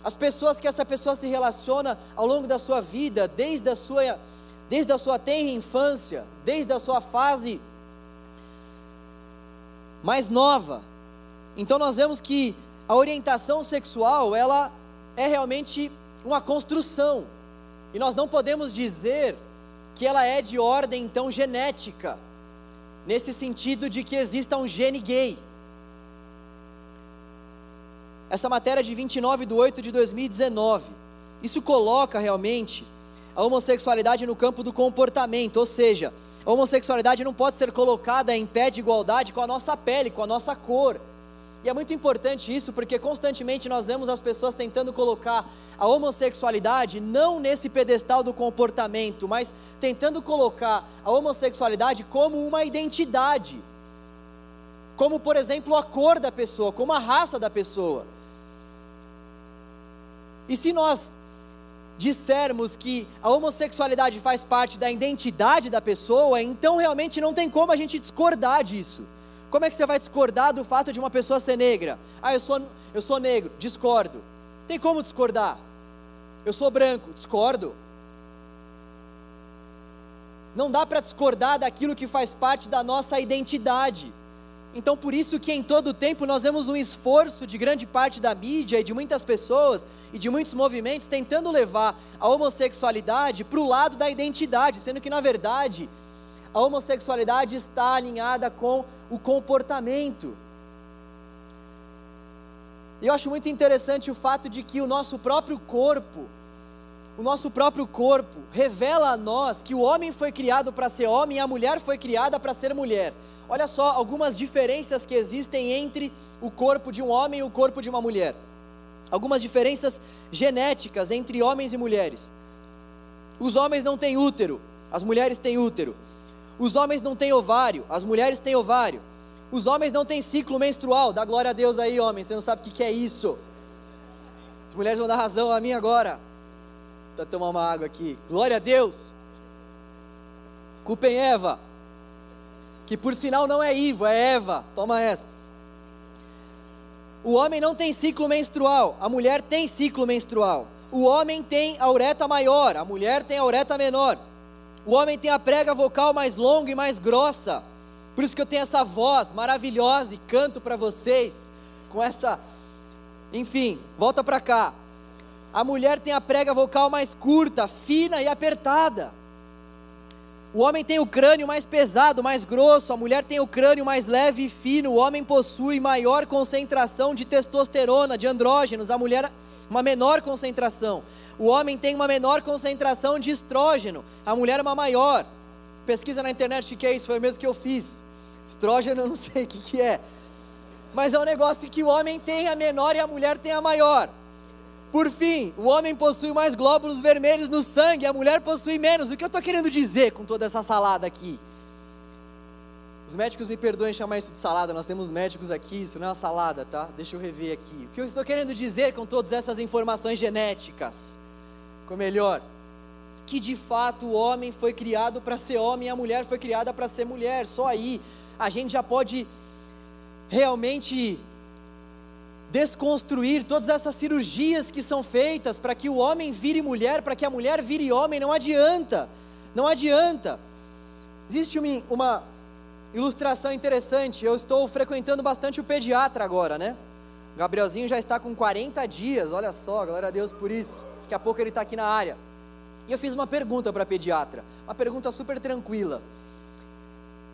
S1: as pessoas que essa pessoa se relaciona ao longo da sua vida, desde a sua, desde a sua tenra infância, desde a sua fase mais nova. Então nós vemos que a orientação sexual, ela é realmente uma construção. E nós não podemos dizer que ela é de ordem então genética, nesse sentido de que exista um gene gay. Essa matéria de 29 de 8 de 2019. Isso coloca realmente a homossexualidade no campo do comportamento, ou seja, a homossexualidade não pode ser colocada em pé de igualdade com a nossa pele, com a nossa cor. E é muito importante isso, porque constantemente nós vemos as pessoas tentando colocar a homossexualidade não nesse pedestal do comportamento, mas tentando colocar a homossexualidade como uma identidade. Como, por exemplo, a cor da pessoa, como a raça da pessoa. E se nós dissermos que a homossexualidade faz parte da identidade da pessoa, então realmente não tem como a gente discordar disso. Como é que você vai discordar do fato de uma pessoa ser negra? Ah, eu sou, eu sou negro, discordo. Tem como discordar? Eu sou branco, discordo. Não dá para discordar daquilo que faz parte da nossa identidade. Então, por isso que em todo o tempo nós vemos um esforço de grande parte da mídia e de muitas pessoas e de muitos movimentos tentando levar a homossexualidade para o lado da identidade, sendo que na verdade a homossexualidade está alinhada com o comportamento. Eu acho muito interessante o fato de que o nosso próprio corpo, o nosso próprio corpo revela a nós que o homem foi criado para ser homem e a mulher foi criada para ser mulher. Olha só algumas diferenças que existem entre o corpo de um homem e o corpo de uma mulher. Algumas diferenças genéticas entre homens e mulheres. Os homens não têm útero, as mulheres têm útero. Os homens não têm ovário, as mulheres têm ovário. Os homens não têm ciclo menstrual. Dá glória a Deus aí, homens. Você não sabe o que é isso. As mulheres vão dar razão a mim agora. Vou tomar uma água aqui. Glória a Deus. Culpem Eva. Que por sinal não é Ivo, é Eva. Toma essa. O homem não tem ciclo menstrual, a mulher tem ciclo menstrual. O homem tem a ureta maior, a mulher tem a ureta menor. O homem tem a prega vocal mais longa e mais grossa. Por isso que eu tenho essa voz maravilhosa e canto para vocês com essa enfim, volta para cá. A mulher tem a prega vocal mais curta, fina e apertada. O homem tem o crânio mais pesado, mais grosso, a mulher tem o crânio mais leve e fino. O homem possui maior concentração de testosterona, de andrógenos, a mulher uma menor concentração. O homem tem uma menor concentração de estrógeno, a mulher uma maior. Pesquisa na internet o que é isso, foi o mesmo que eu fiz. Estrógeno (laughs) eu não sei o que, que é. Mas é um negócio que o homem tem a menor e a mulher tem a maior. Por fim, o homem possui mais glóbulos vermelhos no sangue, a mulher possui menos. O que eu estou querendo dizer com toda essa salada aqui? Os médicos me perdoem chamar isso de salada, nós temos médicos aqui, isso não é uma salada, tá? Deixa eu rever aqui. O que eu estou querendo dizer com todas essas informações genéticas? Ficou melhor? Que de fato o homem foi criado para ser homem e a mulher foi criada para ser mulher. Só aí a gente já pode realmente desconstruir todas essas cirurgias que são feitas para que o homem vire mulher, para que a mulher vire homem. Não adianta, não adianta. Existe uma, uma ilustração interessante. Eu estou frequentando bastante o pediatra agora, né? O Gabrielzinho já está com 40 dias, olha só, glória a Deus por isso. Daqui a pouco ele está aqui na área. E eu fiz uma pergunta para a pediatra, uma pergunta super tranquila.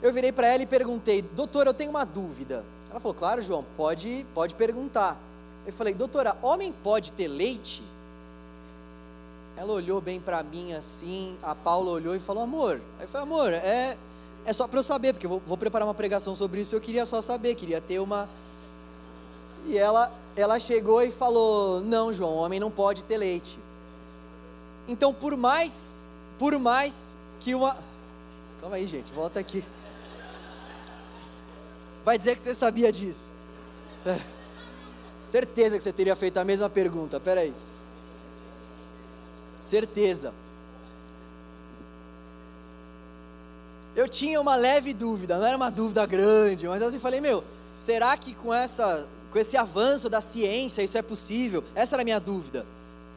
S1: Eu virei para ela e perguntei, doutora, eu tenho uma dúvida. Ela falou, claro, João, pode, pode perguntar. Eu falei, doutora, homem pode ter leite? Ela olhou bem para mim assim, a Paula olhou e falou, amor. Aí eu falei, amor, é, é só para eu saber, porque eu vou, vou preparar uma pregação sobre isso. Eu queria só saber, queria ter uma. E ela, ela chegou e falou: Não, João, homem não pode ter leite. Então, por mais, por mais que uma. Calma aí, gente, volta aqui. Vai dizer que você sabia disso. É. Certeza que você teria feito a mesma pergunta. Peraí. Certeza. eu tinha uma leve dúvida, não era uma dúvida grande, mas eu assim falei, meu, será que com, essa, com esse avanço da ciência isso é possível? Essa era a minha dúvida.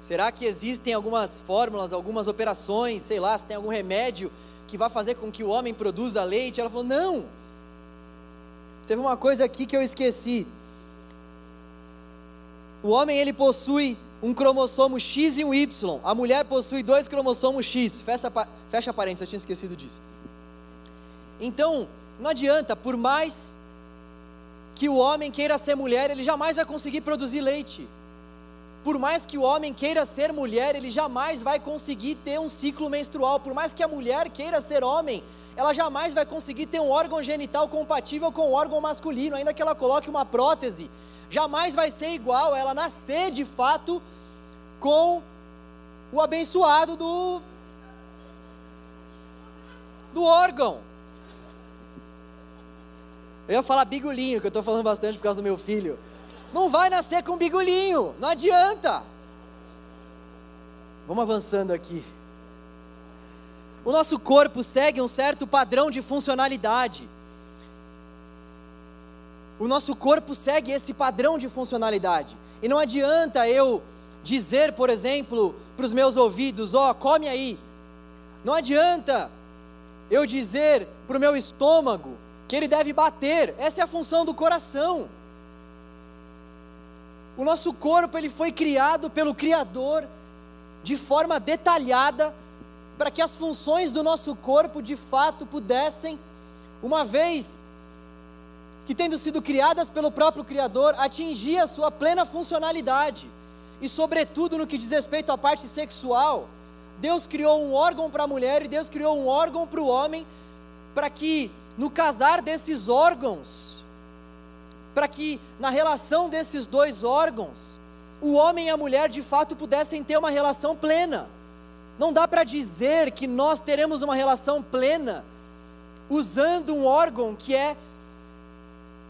S1: Será que existem algumas fórmulas, algumas operações, sei lá, se tem algum remédio que vai fazer com que o homem produza leite? Ela falou, não. Teve uma coisa aqui que eu esqueci. O homem ele possui um cromossomo X e um Y. A mulher possui dois cromossomos X. Fecha, fecha parênteses, eu tinha esquecido disso. Então, não adianta, por mais que o homem queira ser mulher, ele jamais vai conseguir produzir leite. Por mais que o homem queira ser mulher, ele jamais vai conseguir ter um ciclo menstrual. Por mais que a mulher queira ser homem, ela jamais vai conseguir ter um órgão genital compatível com o órgão masculino, ainda que ela coloque uma prótese. Jamais vai ser igual ela nascer de fato com o abençoado do do órgão. Eu ia falar bigulinho, que eu estou falando bastante por causa do meu filho. Não vai nascer com bigulinho, não adianta. Vamos avançando aqui. O nosso corpo segue um certo padrão de funcionalidade. O nosso corpo segue esse padrão de funcionalidade. E não adianta eu dizer, por exemplo, para os meus ouvidos: ó, oh, come aí. Não adianta eu dizer para o meu estômago: que ele deve bater. Essa é a função do coração. O nosso corpo ele foi criado pelo Criador de forma detalhada para que as funções do nosso corpo de fato pudessem, uma vez que tendo sido criadas pelo próprio Criador, atingir a sua plena funcionalidade. E, sobretudo, no que diz respeito à parte sexual, Deus criou um órgão para a mulher e Deus criou um órgão para o homem, para que no casar desses órgãos, para que na relação desses dois órgãos, o homem e a mulher de fato pudessem ter uma relação plena. Não dá para dizer que nós teremos uma relação plena usando um órgão que é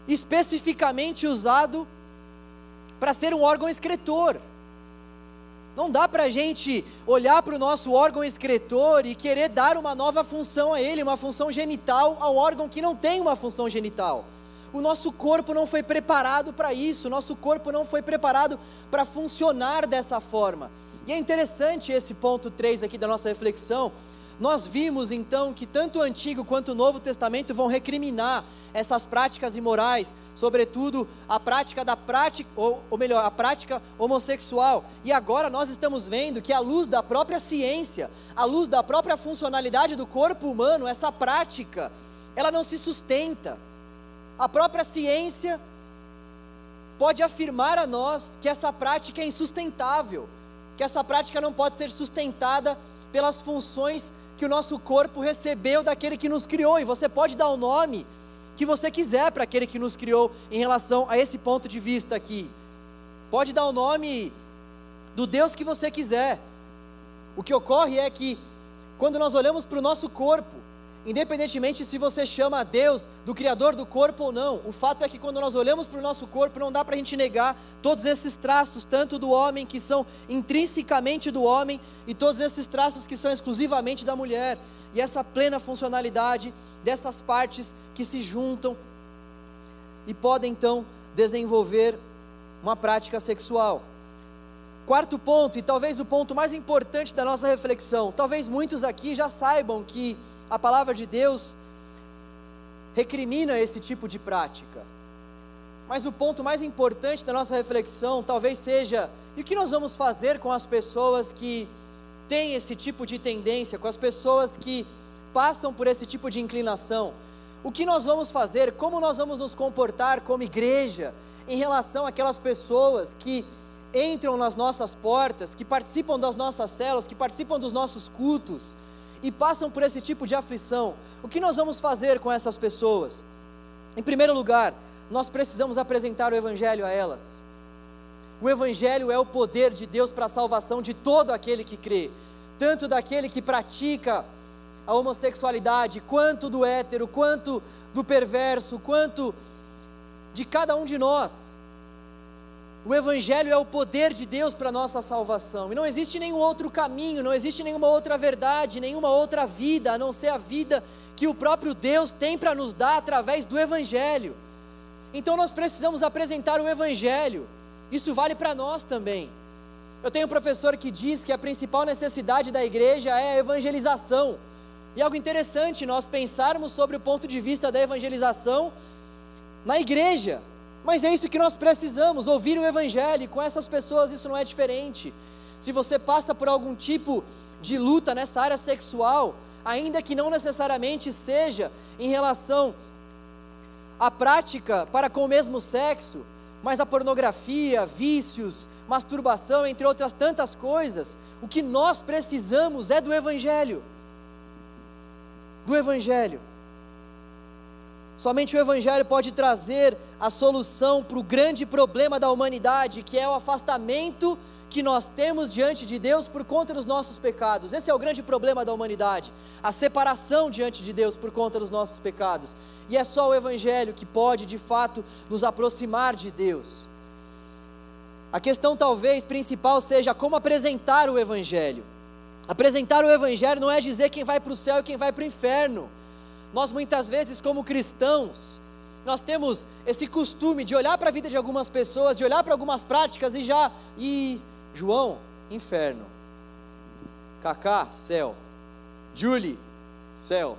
S1: especificamente usado para ser um órgão excretor. Não dá para a gente olhar para o nosso órgão excretor e querer dar uma nova função a ele, uma função genital, a um órgão que não tem uma função genital. O nosso corpo não foi preparado para isso, o nosso corpo não foi preparado para funcionar dessa forma. E é interessante esse ponto 3 aqui da nossa reflexão. Nós vimos então que tanto o Antigo quanto o Novo Testamento vão recriminar essas práticas imorais, sobretudo a prática da prática, ou, ou melhor, a prática homossexual. E agora nós estamos vendo que à luz da própria ciência, à luz da própria funcionalidade do corpo humano, essa prática, ela não se sustenta. A própria ciência pode afirmar a nós que essa prática é insustentável que essa prática não pode ser sustentada pelas funções que o nosso corpo recebeu daquele que nos criou, e você pode dar o nome que você quiser para aquele que nos criou em relação a esse ponto de vista aqui. Pode dar o nome do Deus que você quiser. O que ocorre é que, quando nós olhamos para o nosso corpo, independentemente se você chama a Deus do Criador do corpo ou não, o fato é que quando nós olhamos para o nosso corpo, não dá para a gente negar todos esses traços, tanto do homem que são intrinsecamente do homem, e todos esses traços que são exclusivamente da mulher, e essa plena funcionalidade dessas partes que se juntam e podem então desenvolver uma prática sexual. Quarto ponto, e talvez o ponto mais importante da nossa reflexão, talvez muitos aqui já saibam que a palavra de Deus recrimina esse tipo de prática. Mas o ponto mais importante da nossa reflexão talvez seja: e o que nós vamos fazer com as pessoas que têm esse tipo de tendência, com as pessoas que passam por esse tipo de inclinação? O que nós vamos fazer? Como nós vamos nos comportar como igreja em relação àquelas pessoas que entram nas nossas portas, que participam das nossas células, que participam dos nossos cultos? E passam por esse tipo de aflição, o que nós vamos fazer com essas pessoas? Em primeiro lugar, nós precisamos apresentar o Evangelho a elas. O Evangelho é o poder de Deus para a salvação de todo aquele que crê, tanto daquele que pratica a homossexualidade, quanto do hétero, quanto do perverso, quanto de cada um de nós. O Evangelho é o poder de Deus para a nossa salvação. E não existe nenhum outro caminho, não existe nenhuma outra verdade, nenhuma outra vida, a não ser a vida que o próprio Deus tem para nos dar através do Evangelho. Então nós precisamos apresentar o Evangelho. Isso vale para nós também. Eu tenho um professor que diz que a principal necessidade da igreja é a evangelização. E algo interessante nós pensarmos sobre o ponto de vista da evangelização na igreja. Mas é isso que nós precisamos, ouvir o Evangelho, e com essas pessoas isso não é diferente. Se você passa por algum tipo de luta nessa área sexual, ainda que não necessariamente seja em relação à prática para com o mesmo sexo, mas a pornografia, vícios, masturbação, entre outras tantas coisas, o que nós precisamos é do Evangelho. Do Evangelho. Somente o Evangelho pode trazer a solução para o grande problema da humanidade, que é o afastamento que nós temos diante de Deus por conta dos nossos pecados. Esse é o grande problema da humanidade, a separação diante de Deus por conta dos nossos pecados. E é só o Evangelho que pode, de fato, nos aproximar de Deus. A questão talvez principal seja como apresentar o Evangelho. Apresentar o Evangelho não é dizer quem vai para o céu e quem vai para o inferno. Nós muitas vezes, como cristãos, nós temos esse costume de olhar para a vida de algumas pessoas, de olhar para algumas práticas e já, e João, inferno. Cacá, céu. Julie, céu.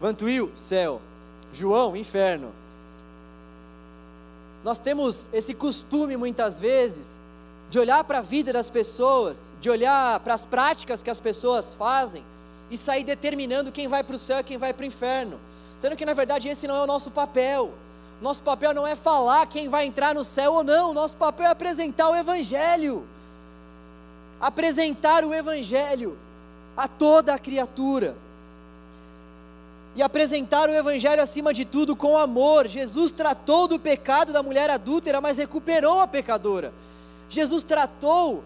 S1: Vantuil, céu. João, inferno. Nós temos esse costume muitas vezes de olhar para a vida das pessoas, de olhar para as práticas que as pessoas fazem e sair determinando quem vai para o céu e quem vai para o inferno. Sendo que na verdade esse não é o nosso papel. Nosso papel não é falar quem vai entrar no céu ou não, nosso papel é apresentar o Evangelho. Apresentar o Evangelho a toda a criatura. E apresentar o Evangelho acima de tudo com amor. Jesus tratou do pecado da mulher adúltera, mas recuperou a pecadora. Jesus tratou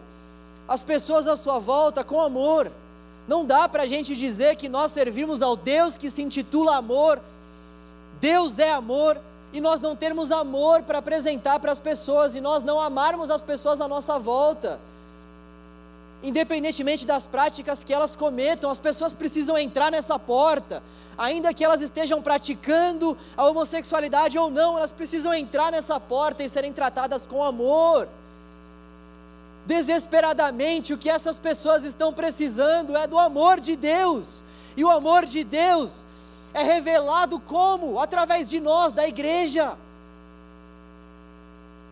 S1: as pessoas à sua volta com amor. Não dá para a gente dizer que nós servimos ao Deus que se intitula amor, Deus é amor, e nós não termos amor para apresentar para as pessoas, e nós não amarmos as pessoas à nossa volta. Independentemente das práticas que elas cometam, as pessoas precisam entrar nessa porta, ainda que elas estejam praticando a homossexualidade ou não, elas precisam entrar nessa porta e serem tratadas com amor. Desesperadamente, o que essas pessoas estão precisando é do amor de Deus, e o amor de Deus é revelado como? Através de nós, da igreja.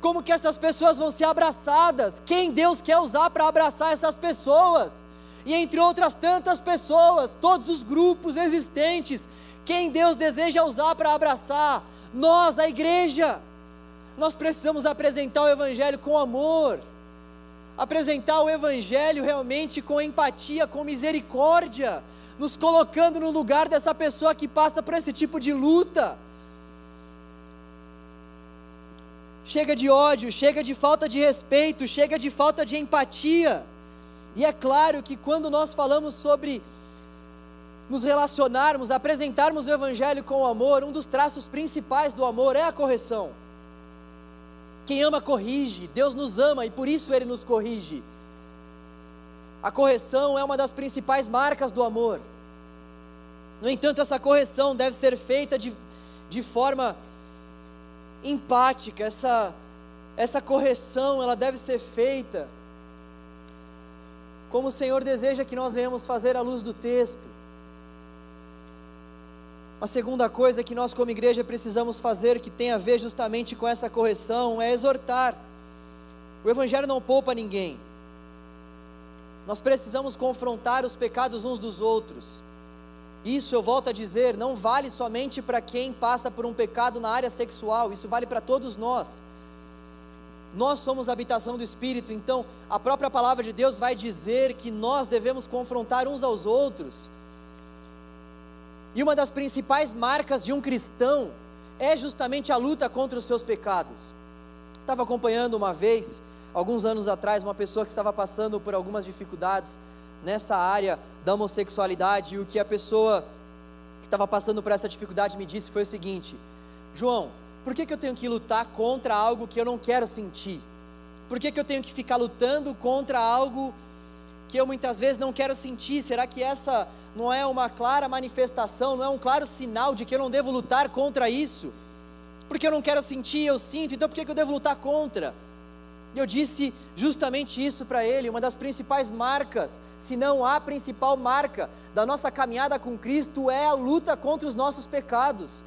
S1: Como que essas pessoas vão ser abraçadas? Quem Deus quer usar para abraçar essas pessoas? E entre outras tantas pessoas, todos os grupos existentes, quem Deus deseja usar para abraçar? Nós, a igreja. Nós precisamos apresentar o Evangelho com amor, apresentar o Evangelho realmente com empatia, com misericórdia, nos colocando no lugar dessa pessoa que passa por esse tipo de luta. Chega de ódio, chega de falta de respeito, chega de falta de empatia. E é claro que quando nós falamos sobre nos relacionarmos, apresentarmos o Evangelho com amor, um dos traços principais do amor é a correção. Quem ama, corrige. Deus nos ama e por isso Ele nos corrige. A correção é uma das principais marcas do amor. No entanto, essa correção deve ser feita de, de forma empática, essa, essa correção ela deve ser feita como o Senhor deseja que nós venhamos fazer à luz do texto. Uma segunda coisa que nós, como igreja, precisamos fazer, que tem a ver justamente com essa correção, é exortar. O Evangelho não poupa ninguém. Nós precisamos confrontar os pecados uns dos outros. Isso, eu volto a dizer, não vale somente para quem passa por um pecado na área sexual, isso vale para todos nós. Nós somos a habitação do Espírito, então a própria palavra de Deus vai dizer que nós devemos confrontar uns aos outros. E uma das principais marcas de um cristão é justamente a luta contra os seus pecados. Estava acompanhando uma vez alguns anos atrás, uma pessoa que estava passando por algumas dificuldades nessa área da homossexualidade, e o que a pessoa que estava passando por essa dificuldade me disse foi o seguinte: João, por que, que eu tenho que lutar contra algo que eu não quero sentir? Por que, que eu tenho que ficar lutando contra algo que eu muitas vezes não quero sentir? Será que essa não é uma clara manifestação, não é um claro sinal de que eu não devo lutar contra isso? Porque eu não quero sentir, eu sinto, então por que, eu devo lutar contra? E eu disse justamente isso para ele, uma das principais marcas, se não a principal marca da nossa caminhada com Cristo é a luta contra os nossos pecados.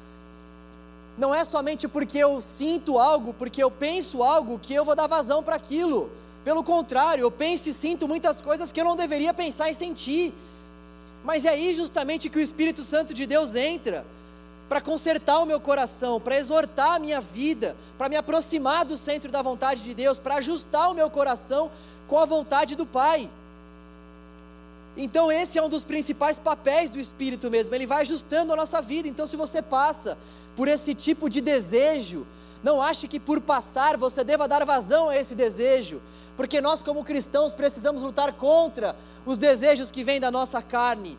S1: Não é somente porque eu sinto algo, porque eu penso algo, que eu vou dar vazão para aquilo. Pelo contrário, eu penso e sinto muitas coisas que eu não deveria pensar e sentir. Mas é aí justamente que o Espírito Santo de Deus entra para consertar o meu coração, para exortar a minha vida, para me aproximar do centro da vontade de Deus, para ajustar o meu coração com a vontade do Pai. Então, esse é um dos principais papéis do Espírito mesmo, ele vai ajustando a nossa vida. Então, se você passa por esse tipo de desejo, não ache que por passar você deva dar vazão a esse desejo, porque nós, como cristãos, precisamos lutar contra os desejos que vêm da nossa carne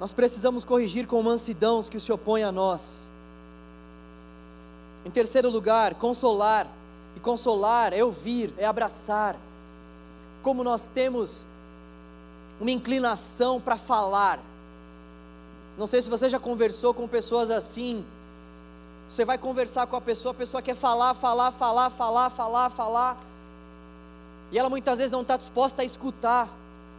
S1: Nós precisamos corrigir com mansidão os que se opõem a nós. Em terceiro lugar, consolar. E consolar é ouvir, é abraçar. Como nós temos uma inclinação para falar. Não sei se você já conversou com pessoas assim. Você vai conversar com a pessoa, a pessoa quer falar, falar, falar, falar, falar, falar. E ela muitas vezes não está disposta a escutar.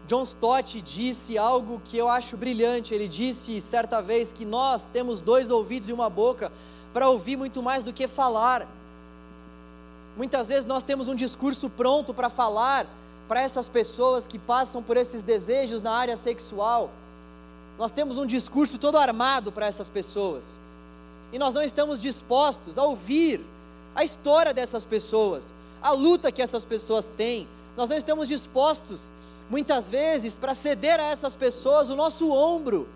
S1: John Stott disse algo que eu acho brilhante. Ele disse certa vez que nós temos dois ouvidos e uma boca para ouvir muito mais do que falar. Muitas vezes nós temos um discurso pronto para falar para essas pessoas que passam por esses desejos na área sexual. Nós temos um discurso todo armado para essas pessoas. E nós não estamos dispostos a ouvir a história dessas pessoas, a luta que essas pessoas têm. Nós não estamos dispostos muitas vezes, para ceder a essas pessoas o nosso ombro.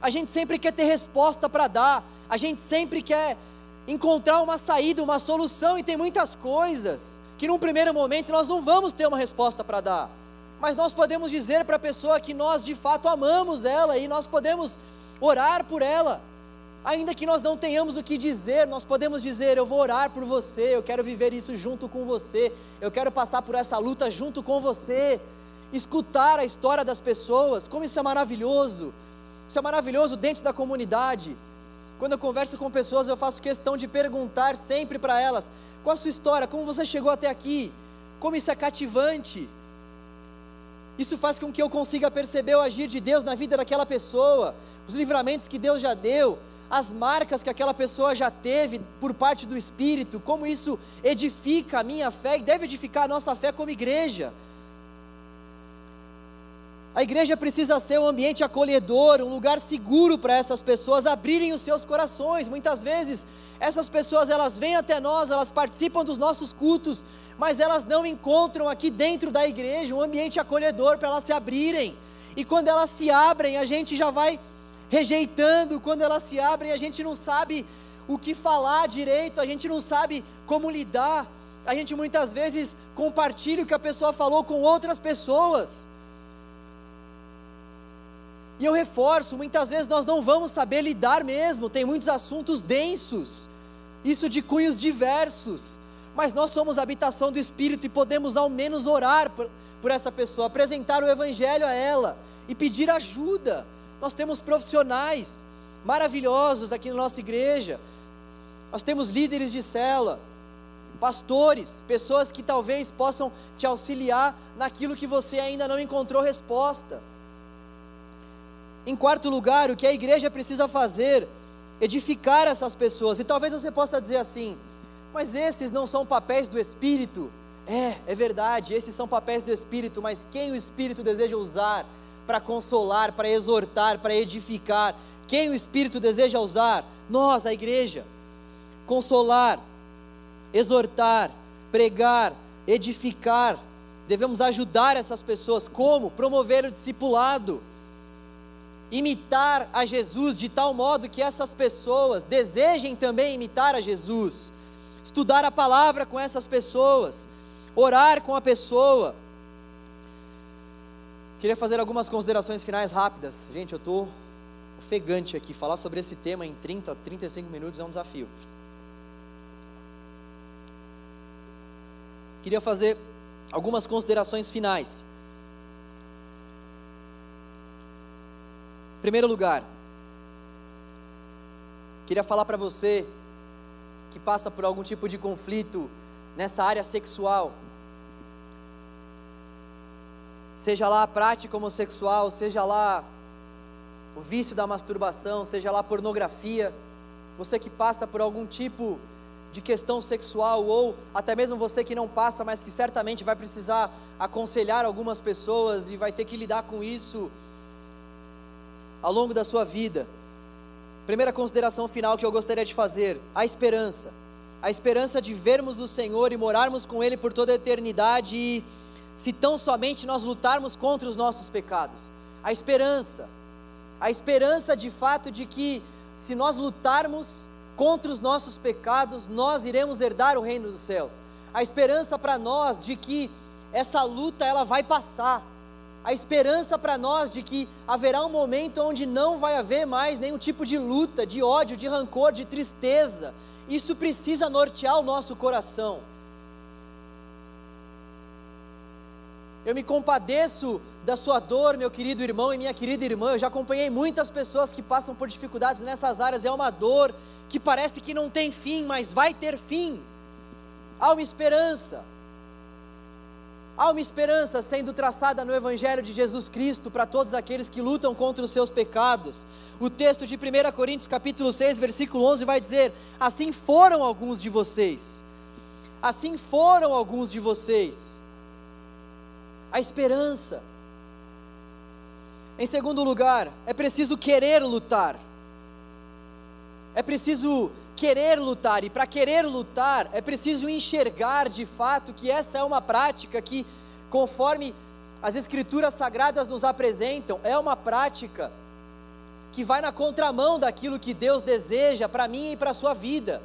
S1: A gente sempre quer ter resposta para dar, a gente sempre quer encontrar uma saída, uma solução, e tem muitas coisas que num primeiro momento nós não vamos ter uma resposta para dar, mas nós podemos dizer para a pessoa que nós de fato amamos ela e nós podemos orar por ela. Ainda que nós não tenhamos o que dizer, nós podemos dizer: Eu vou orar por você, eu quero viver isso junto com você, eu quero passar por essa luta junto com você. Escutar a história das pessoas, como isso é maravilhoso. Isso é maravilhoso dentro da comunidade. Quando eu converso com pessoas, eu faço questão de perguntar sempre para elas: qual a sua história? Como você chegou até aqui? Como isso é cativante? Isso faz com que eu consiga perceber o agir de Deus na vida daquela pessoa, os livramentos que Deus já deu, as marcas que aquela pessoa já teve por parte do Espírito, como isso edifica a minha fé e deve edificar a nossa fé como igreja. A igreja precisa ser um ambiente acolhedor, um lugar seguro para essas pessoas abrirem os seus corações. Muitas vezes, essas pessoas elas vêm até nós, elas participam dos nossos cultos, mas elas não encontram aqui dentro da igreja um ambiente acolhedor para elas se abrirem. E quando elas se abrem, a gente já vai rejeitando, quando elas se abrem, a gente não sabe o que falar direito, a gente não sabe como lidar. A gente muitas vezes compartilha o que a pessoa falou com outras pessoas. E eu reforço, muitas vezes nós não vamos saber lidar mesmo, tem muitos assuntos densos, isso de cunhos diversos, mas nós somos a habitação do Espírito e podemos ao menos orar por, por essa pessoa, apresentar o Evangelho a ela e pedir ajuda nós temos profissionais maravilhosos aqui na nossa igreja. Nós temos líderes de cela, pastores, pessoas que talvez possam te auxiliar naquilo que você ainda não encontrou resposta. Em quarto lugar, o que a igreja precisa fazer? Edificar essas pessoas. E talvez você possa dizer assim: mas esses não são papéis do Espírito. É, é verdade, esses são papéis do Espírito, mas quem o Espírito deseja usar para consolar, para exortar, para edificar. Quem o Espírito deseja usar? Nós, a igreja. Consolar, exortar, pregar, edificar. Devemos ajudar essas pessoas. Como? Promover o discipulado. Imitar a Jesus de tal modo que essas pessoas desejem também imitar a Jesus. Estudar a palavra com essas pessoas. Orar com a pessoa Queria fazer algumas considerações finais rápidas. Gente, eu estou ofegante aqui. Falar sobre esse tema em 30, 35 minutos é um desafio. Queria fazer algumas considerações finais. Primeiro lugar, queria falar para você que passa por algum tipo de conflito nessa área sexual. Seja lá a prática homossexual, seja lá o vício da masturbação, seja lá a pornografia, você que passa por algum tipo de questão sexual, ou até mesmo você que não passa, mas que certamente vai precisar aconselhar algumas pessoas e vai ter que lidar com isso ao longo da sua vida. Primeira consideração final que eu gostaria de fazer: a esperança. A esperança de vermos o Senhor e morarmos com Ele por toda a eternidade e se tão somente nós lutarmos contra os nossos pecados. A esperança, a esperança de fato de que se nós lutarmos contra os nossos pecados, nós iremos herdar o reino dos céus. A esperança para nós de que essa luta ela vai passar. A esperança para nós de que haverá um momento onde não vai haver mais nenhum tipo de luta, de ódio, de rancor, de tristeza. Isso precisa nortear o nosso coração. Eu me compadeço da sua dor, meu querido irmão e minha querida irmã. Eu já acompanhei muitas pessoas que passam por dificuldades nessas áreas. É uma dor que parece que não tem fim, mas vai ter fim. Há uma esperança. Há uma esperança sendo traçada no Evangelho de Jesus Cristo para todos aqueles que lutam contra os seus pecados. O texto de 1 Coríntios capítulo 6, versículo 11 vai dizer: Assim foram alguns de vocês. Assim foram alguns de vocês. A esperança. Em segundo lugar, é preciso querer lutar. É preciso querer lutar, e para querer lutar é preciso enxergar de fato que essa é uma prática que, conforme as Escrituras Sagradas nos apresentam, é uma prática que vai na contramão daquilo que Deus deseja para mim e para a sua vida.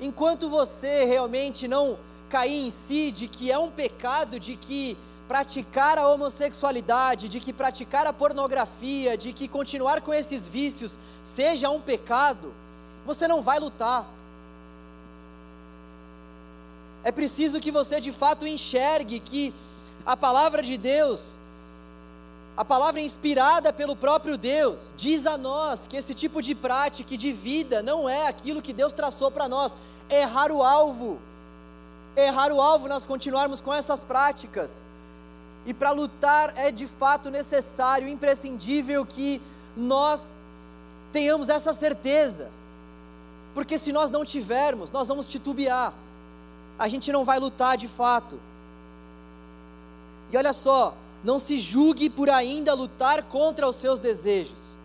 S1: Enquanto você realmente não cair em si de que é um pecado, de que praticar a homossexualidade, de que praticar a pornografia, de que continuar com esses vícios seja um pecado, você não vai lutar. É preciso que você de fato enxergue que a palavra de Deus, a palavra inspirada pelo próprio Deus, diz a nós que esse tipo de prática e de vida não é aquilo que Deus traçou para nós, errar o alvo. Errar o alvo nós continuarmos com essas práticas. E para lutar é de fato necessário, imprescindível que nós tenhamos essa certeza porque se nós não tivermos, nós vamos titubear, a gente não vai lutar de fato. E olha só, não se julgue por ainda lutar contra os seus desejos.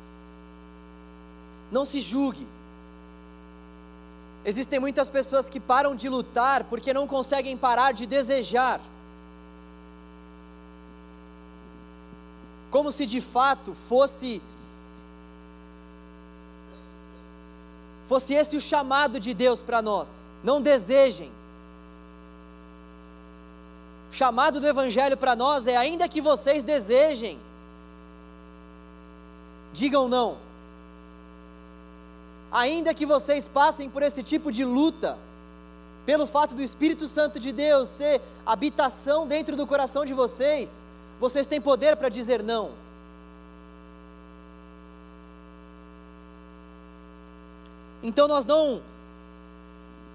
S1: Não se julgue. Existem muitas pessoas que param de lutar porque não conseguem parar de desejar. Como se de fato fosse fosse esse o chamado de Deus para nós. Não desejem. O chamado do Evangelho para nós é: ainda que vocês desejem, digam não. Ainda que vocês passem por esse tipo de luta, pelo fato do Espírito Santo de Deus ser habitação dentro do coração de vocês, vocês têm poder para dizer não. Então nós não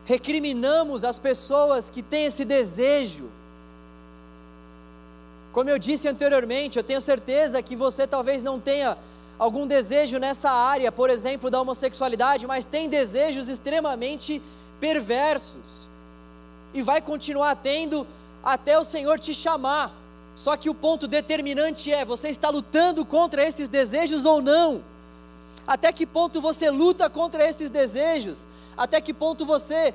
S1: recriminamos as pessoas que têm esse desejo. Como eu disse anteriormente, eu tenho certeza que você talvez não tenha algum desejo nessa área, por exemplo, da homossexualidade, mas tem desejos extremamente perversos. E vai continuar tendo até o Senhor te chamar. Só que o ponto determinante é: você está lutando contra esses desejos ou não? Até que ponto você luta contra esses desejos? Até que ponto você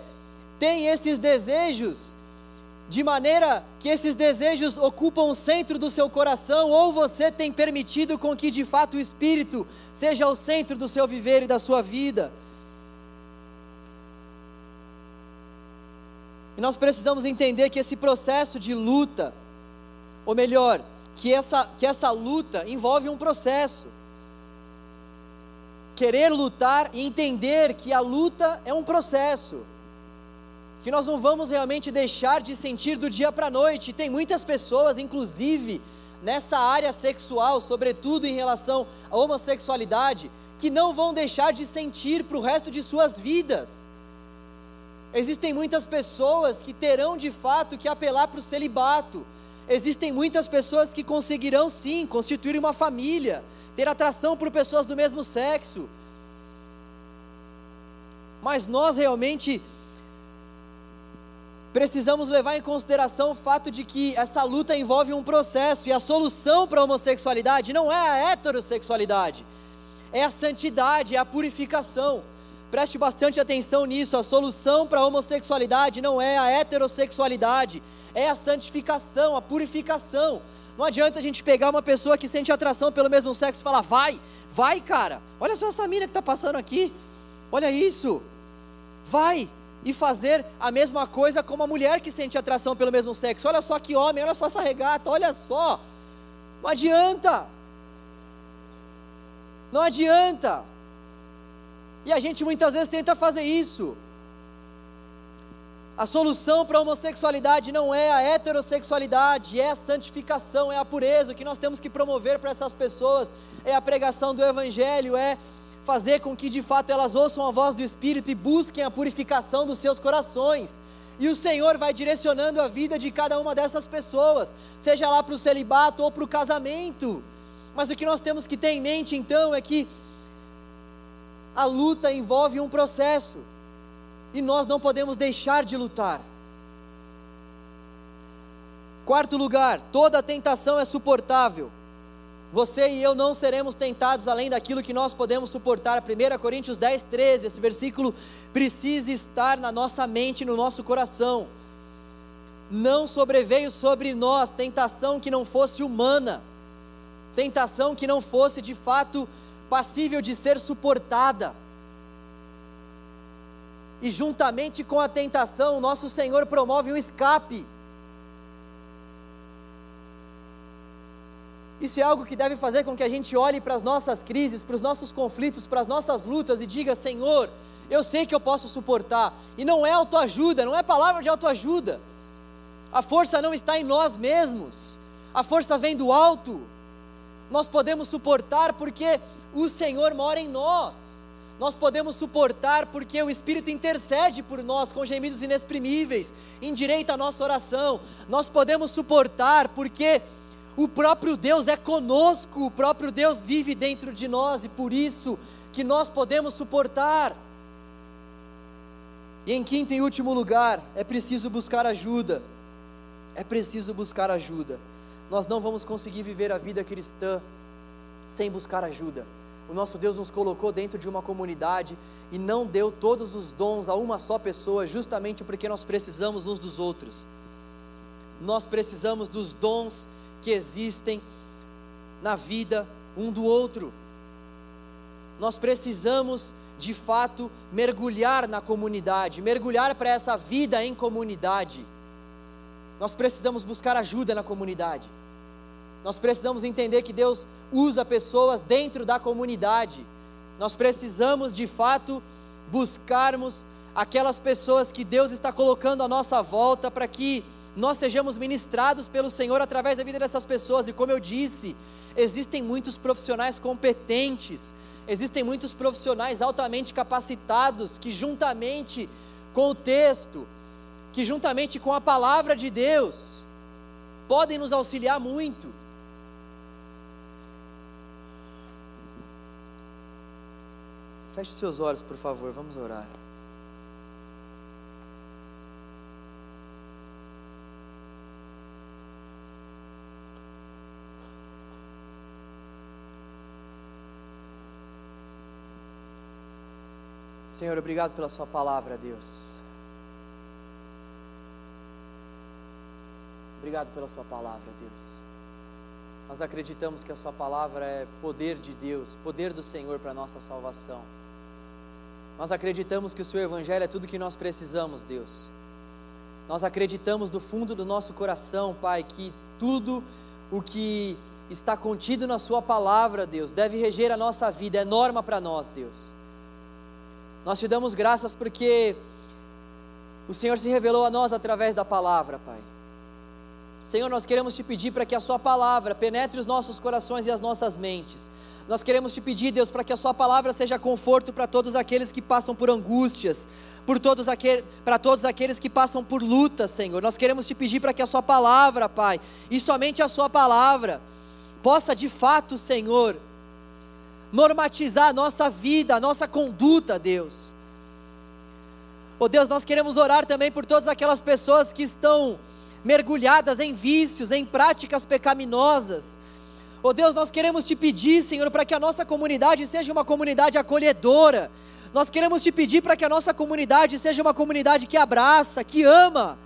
S1: tem esses desejos de maneira que esses desejos ocupam o centro do seu coração, ou você tem permitido com que de fato o Espírito seja o centro do seu viver e da sua vida? E nós precisamos entender que esse processo de luta, ou melhor, que essa, que essa luta envolve um processo querer lutar e entender que a luta é um processo, que nós não vamos realmente deixar de sentir do dia para a noite. E tem muitas pessoas, inclusive nessa área sexual, sobretudo em relação à homossexualidade, que não vão deixar de sentir para o resto de suas vidas. Existem muitas pessoas que terão de fato que apelar para o celibato. Existem muitas pessoas que conseguirão sim constituir uma família, ter atração por pessoas do mesmo sexo. Mas nós realmente precisamos levar em consideração o fato de que essa luta envolve um processo e a solução para a homossexualidade não é a heterossexualidade, é a santidade, é a purificação. Preste bastante atenção nisso, a solução para a homossexualidade não é a heterossexualidade, é a santificação, a purificação. Não adianta a gente pegar uma pessoa que sente atração pelo mesmo sexo e falar, vai, vai, cara, olha só essa mina que está passando aqui, olha isso, vai, e fazer a mesma coisa com uma mulher que sente atração pelo mesmo sexo. Olha só que homem, olha só essa regata, olha só. Não adianta. Não adianta. E a gente muitas vezes tenta fazer isso. A solução para a homossexualidade não é a heterossexualidade, é a santificação, é a pureza. O que nós temos que promover para essas pessoas é a pregação do Evangelho, é fazer com que de fato elas ouçam a voz do Espírito e busquem a purificação dos seus corações. E o Senhor vai direcionando a vida de cada uma dessas pessoas, seja lá para o celibato ou para o casamento. Mas o que nós temos que ter em mente então é que a luta envolve um processo, e nós não podemos deixar de lutar. Quarto lugar, toda tentação é suportável. Você e eu não seremos tentados além daquilo que nós podemos suportar. 1 Coríntios 10, 13, esse versículo precisa estar na nossa mente, no nosso coração. Não sobreveio sobre nós tentação que não fosse humana, tentação que não fosse de fato passível de ser suportada. E juntamente com a tentação, nosso Senhor promove um escape. Isso é algo que deve fazer com que a gente olhe para as nossas crises, para os nossos conflitos, para as nossas lutas e diga: Senhor, eu sei que eu posso suportar. E não é autoajuda, não é palavra de autoajuda. A força não está em nós mesmos, a força vem do alto. Nós podemos suportar porque o Senhor mora em nós. Nós podemos suportar porque o Espírito intercede por nós com gemidos inexprimíveis, endireita a nossa oração. Nós podemos suportar porque o próprio Deus é conosco, o próprio Deus vive dentro de nós e por isso que nós podemos suportar. E em quinto e último lugar, é preciso buscar ajuda. É preciso buscar ajuda. Nós não vamos conseguir viver a vida cristã sem buscar ajuda. O nosso Deus nos colocou dentro de uma comunidade e não deu todos os dons a uma só pessoa, justamente porque nós precisamos uns dos outros. Nós precisamos dos dons que existem na vida um do outro. Nós precisamos, de fato, mergulhar na comunidade, mergulhar para essa vida em comunidade. Nós precisamos buscar ajuda na comunidade. Nós precisamos entender que Deus usa pessoas dentro da comunidade. Nós precisamos, de fato, buscarmos aquelas pessoas que Deus está colocando à nossa volta para que nós sejamos ministrados pelo Senhor através da vida dessas pessoas. E como eu disse, existem muitos profissionais competentes, existem muitos profissionais altamente capacitados que, juntamente com o texto, que juntamente com a palavra de Deus, podem nos auxiliar muito. Feche seus olhos, por favor, vamos orar. Senhor, obrigado pela Sua palavra, Deus. Obrigado pela Sua palavra, Deus. Nós acreditamos que a Sua palavra é poder de Deus, poder do Senhor para a nossa salvação. Nós acreditamos que o Seu Evangelho é tudo que nós precisamos, Deus. Nós acreditamos do fundo do nosso coração, Pai, que tudo o que está contido na Sua palavra, Deus, deve reger a nossa vida, é norma para nós, Deus. Nós te damos graças porque o Senhor se revelou a nós através da palavra, Pai. Senhor, nós queremos te pedir para que a Sua palavra penetre os nossos corações e as nossas mentes. Nós queremos te pedir, Deus, para que a Sua palavra seja conforto para todos aqueles que passam por angústias, por todos para todos aqueles que passam por lutas, Senhor. Nós queremos te pedir para que a Sua palavra, Pai, e somente a Sua palavra, possa de fato, Senhor, normatizar a nossa vida, a nossa conduta, Deus. Oh Deus, nós queremos orar também por todas aquelas pessoas que estão mergulhadas em vícios, em práticas pecaminosas. Oh Deus, nós queremos te pedir, Senhor, para que a nossa comunidade seja uma comunidade acolhedora. Nós queremos te pedir para que a nossa comunidade seja uma comunidade que abraça, que ama.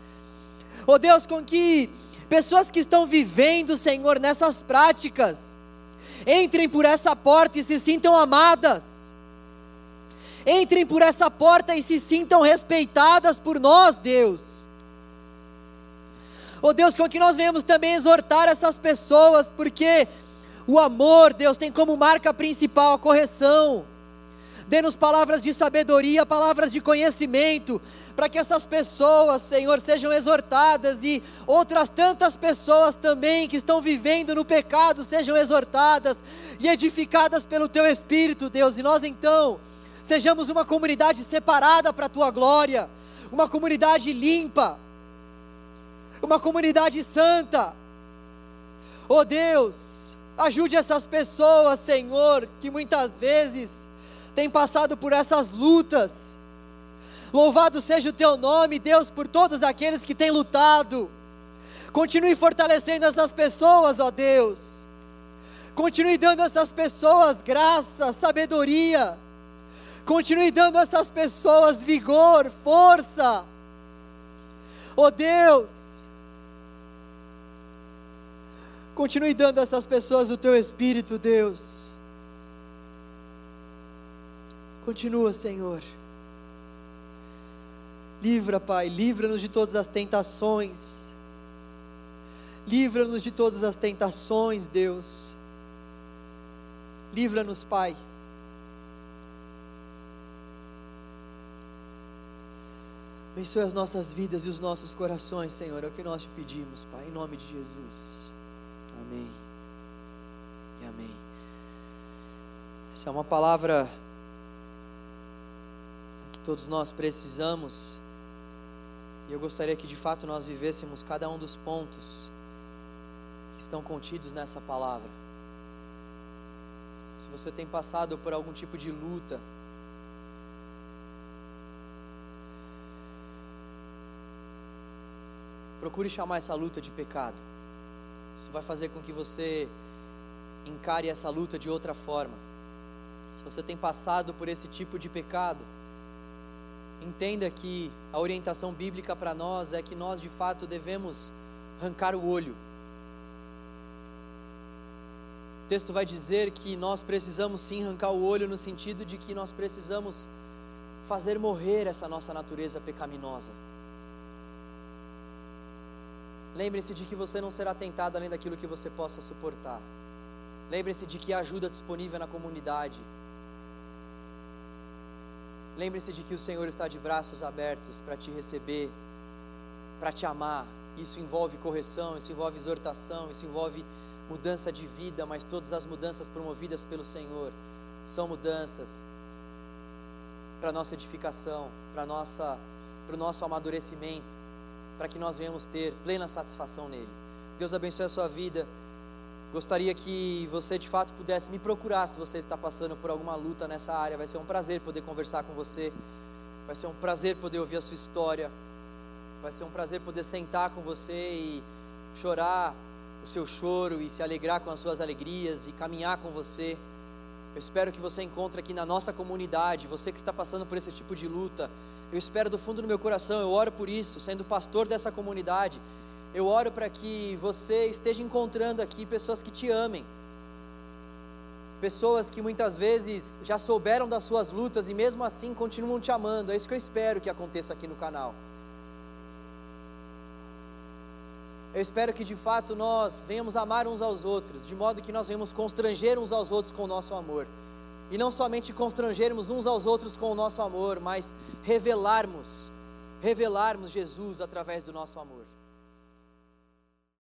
S1: Oh Deus, com que pessoas que estão vivendo, Senhor, nessas práticas, entrem por essa porta e se sintam amadas. Entrem por essa porta e se sintam respeitadas por nós, Deus. Oh Deus, com que nós venhamos também exortar essas pessoas, porque o amor, Deus, tem como marca principal a correção. Dê-nos palavras de sabedoria, palavras de conhecimento, para que essas pessoas, Senhor, sejam exortadas e outras tantas pessoas também que estão vivendo no pecado sejam exortadas e edificadas pelo Teu Espírito, Deus. E nós então sejamos uma comunidade separada para a Tua glória, uma comunidade limpa, uma comunidade santa. Oh Deus, ajude essas pessoas, Senhor, que muitas vezes têm passado por essas lutas. Louvado seja o teu nome, Deus, por todos aqueles que têm lutado. Continue fortalecendo essas pessoas, ó Deus. Continue dando a essas pessoas graça, sabedoria. Continue dando a essas pessoas vigor, força. Ó Deus, Continue dando a essas pessoas o teu espírito, Deus. Continua, Senhor. Livra, Pai, livra-nos de todas as tentações. Livra-nos de todas as tentações, Deus. Livra-nos, Pai. Abençoe as nossas vidas e os nossos corações, Senhor. É o que nós te pedimos, Pai, em nome de Jesus. Amém. E amém. Essa é uma palavra que todos nós precisamos. E eu gostaria que de fato nós vivêssemos cada um dos pontos que estão contidos nessa palavra. Se você tem passado por algum tipo de luta, procure chamar essa luta de pecado. Isso vai fazer com que você encare essa luta de outra forma. Se você tem passado por esse tipo de pecado, entenda que a orientação bíblica para nós é que nós de fato devemos arrancar o olho. O texto vai dizer que nós precisamos sim arrancar o olho no sentido de que nós precisamos fazer morrer essa nossa natureza pecaminosa. Lembre-se de que você não será tentado além daquilo que você possa suportar. Lembre-se de que há ajuda disponível na comunidade. Lembre-se de que o Senhor está de braços abertos para te receber, para te amar. Isso envolve correção, isso envolve exortação, isso envolve mudança de vida, mas todas as mudanças promovidas pelo Senhor são mudanças para nossa edificação, para nossa para o nosso amadurecimento para que nós venhamos ter plena satisfação nele. Deus abençoe a sua vida. Gostaria que você de fato pudesse me procurar se você está passando por alguma luta nessa área. Vai ser um prazer poder conversar com você. Vai ser um prazer poder ouvir a sua história. Vai ser um prazer poder sentar com você e chorar o seu choro e se alegrar com as suas alegrias e caminhar com você. Eu espero que você encontre aqui na nossa comunidade, você que está passando por esse tipo de luta, eu espero do fundo do meu coração, eu oro por isso, sendo pastor dessa comunidade. Eu oro para que você esteja encontrando aqui pessoas que te amem. Pessoas que muitas vezes já souberam das suas lutas e mesmo assim continuam te amando. É isso que eu espero que aconteça aqui no canal. Eu espero que de fato nós venhamos amar uns aos outros, de modo que nós venhamos constranger uns aos outros com o nosso amor. E não somente constrangermos uns aos outros com o nosso amor, mas revelarmos, revelarmos Jesus através do nosso amor.